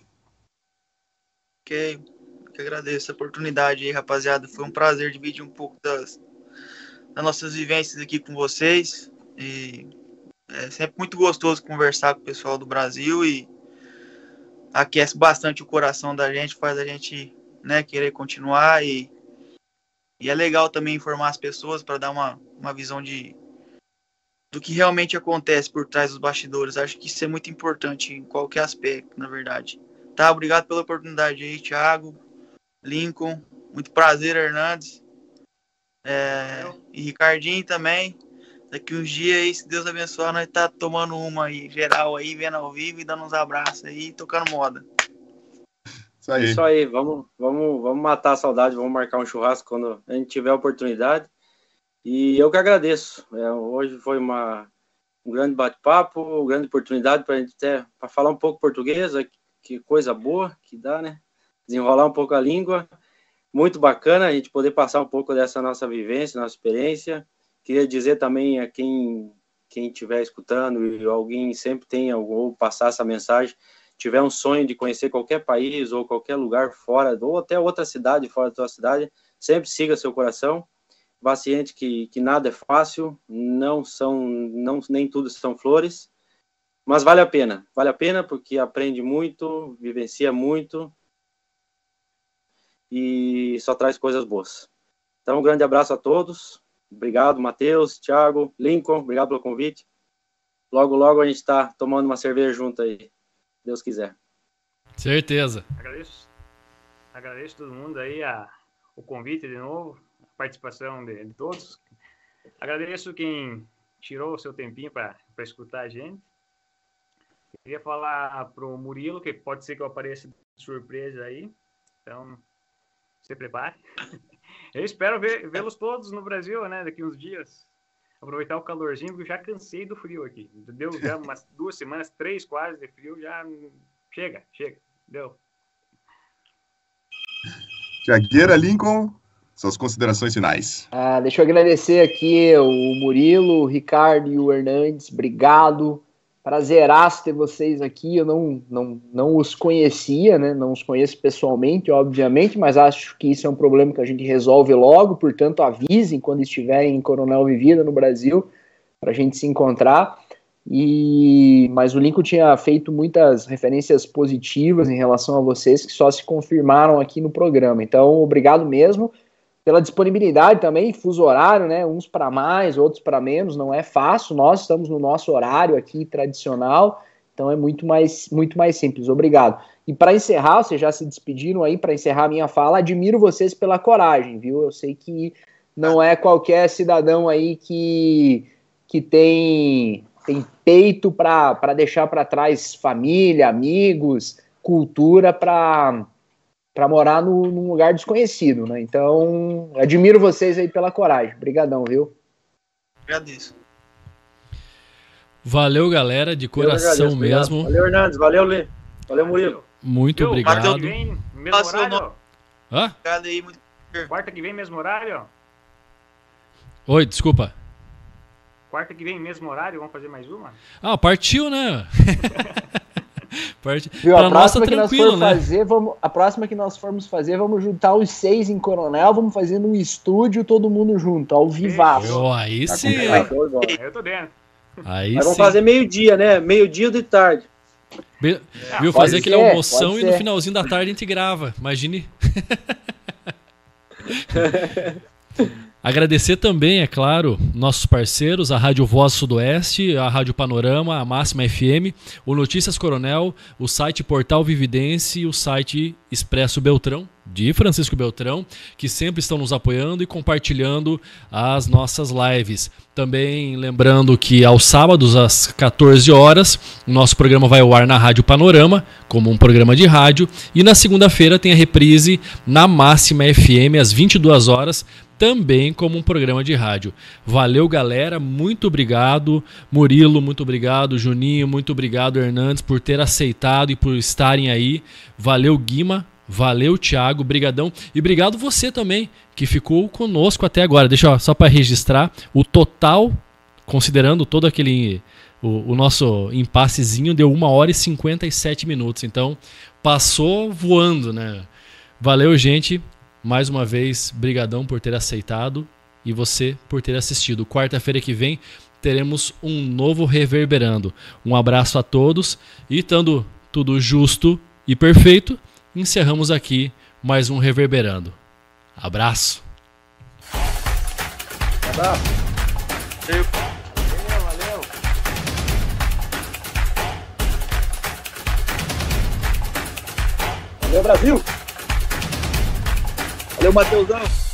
Que, que agradeço a oportunidade aí, rapaziada. Foi um prazer dividir um pouco das, das nossas vivências aqui com vocês. E é sempre muito gostoso conversar com o pessoal do Brasil e aquece bastante o coração da gente, faz a gente né, querer continuar e, e é legal também informar as pessoas para dar uma, uma visão de do que realmente acontece por trás dos bastidores. Acho que isso é muito importante em qualquer aspecto, na verdade. Tá, obrigado pela oportunidade aí, Thiago, Lincoln, muito prazer, Hernandes. É, e Ricardinho também. Daqui uns dias aí, se Deus abençoar, nós tá tomando uma aí, geral aí, vendo ao vivo e dando uns abraços aí, tocando moda. Isso aí. Isso aí, vamos, vamos, vamos matar a saudade, vamos marcar um churrasco quando a gente tiver a oportunidade. E eu que agradeço. É, hoje foi uma, um grande bate-papo, uma grande oportunidade para a gente até para falar um pouco português, que coisa boa que dá, né? Desenrolar um pouco a língua. Muito bacana a gente poder passar um pouco dessa nossa vivência, nossa experiência. Queria dizer também a quem quem estiver escutando e alguém sempre tenha ou passar essa mensagem, tiver um sonho de conhecer qualquer país ou qualquer lugar fora, ou até outra cidade fora da sua cidade, sempre siga seu coração. Vá ciente que, que nada é fácil, não são, não, nem tudo são flores, mas vale a pena. Vale a pena porque aprende muito, vivencia muito e só traz coisas boas. Então, um grande abraço a todos. Obrigado, Matheus, Thiago, Lincoln, obrigado pelo convite. Logo, logo a gente está tomando uma cerveja junto aí, Deus quiser. Certeza. Agradeço, agradeço todo mundo aí a, o convite de novo, a participação de, de todos. Agradeço quem tirou o seu tempinho para escutar a gente. Queria falar pro Murilo que pode ser que eu apareça de surpresa aí. Então, se prepare. (laughs) Eu espero vê-los todos no Brasil, né? Daqui uns dias. Aproveitar o calorzinho, porque eu já cansei do frio aqui. Deu já (laughs) umas duas semanas, três quase de frio, já chega, chega. Deu. Tiagueira Lincoln, suas considerações finais. Ah, deixa eu agradecer aqui o Murilo, o Ricardo e o Hernandes. Obrigado Prazeraço ter vocês aqui. Eu não, não, não os conhecia, né? Não os conheço pessoalmente, obviamente, mas acho que isso é um problema que a gente resolve logo. Portanto, avisem quando estiverem em Coronel Vivida no Brasil para a gente se encontrar. E mas o Lincoln tinha feito muitas referências positivas em relação a vocês que só se confirmaram aqui no programa. Então, obrigado mesmo pela disponibilidade também, fuso horário, né? Uns para mais, outros para menos, não é fácil. Nós estamos no nosso horário aqui tradicional, então é muito mais, muito mais simples. Obrigado. E para encerrar, vocês já se despediram aí, para encerrar a minha fala, admiro vocês pela coragem, viu? Eu sei que não é qualquer cidadão aí que, que tem, tem peito para deixar para trás família, amigos, cultura para para morar no, num lugar desconhecido, né? Então, admiro vocês aí pela coragem. Obrigadão, viu? Agradeço. Valeu, galera, de coração mesmo. Valeu, Hernandes. Valeu, Lê. Valeu, Murilo. Muito Eu, obrigado. Quarta que vem, mesmo horário. Hã? Quarta que vem, mesmo horário. Oi, desculpa. Quarta que vem, mesmo horário, vamos fazer mais uma? Ah, partiu, né? (laughs) (laughs) Parte... Viu, a próxima que nós for né? fazer, vamos, a próxima que nós formos fazer, vamos juntar os seis em Coronel, vamos fazer no estúdio todo mundo junto, ao vivaço. Oh, aí tá sim. Eu tô dentro. Aí Mas vamos fazer meio-dia, né? Meio-dia de tarde. Be Viu, fazer aquele almoção e no finalzinho da tarde a gente grava. Imagine. (laughs) Agradecer também, é claro, nossos parceiros, a Rádio Voz Sudoeste, a Rádio Panorama, a Máxima FM, o Notícias Coronel, o site Portal Vividência e o site Expresso Beltrão, de Francisco Beltrão, que sempre estão nos apoiando e compartilhando as nossas lives. Também lembrando que aos sábados, às 14 horas, o nosso programa vai ao ar na Rádio Panorama, como um programa de rádio, e na segunda-feira tem a reprise na Máxima FM, às 22 horas, também como um programa de rádio. Valeu, galera. Muito obrigado. Murilo, muito obrigado. Juninho, muito obrigado. Hernandes, por ter aceitado e por estarem aí. Valeu, Guima. Valeu, Thiago. Brigadão. E obrigado você também, que ficou conosco até agora. Deixa eu, só para registrar o total, considerando todo aquele. O, o, nosso impassezinho deu 1 hora e 57 minutos. Então, passou voando, né? Valeu, gente. Mais uma vez, brigadão por ter aceitado e você por ter assistido. Quarta-feira que vem teremos um novo Reverberando. Um abraço a todos e estando tudo justo e perfeito, encerramos aqui mais um Reverberando. Abraço. Abraço. Valeu, valeu. Valeu, Brasil. Valeu, Matheusão.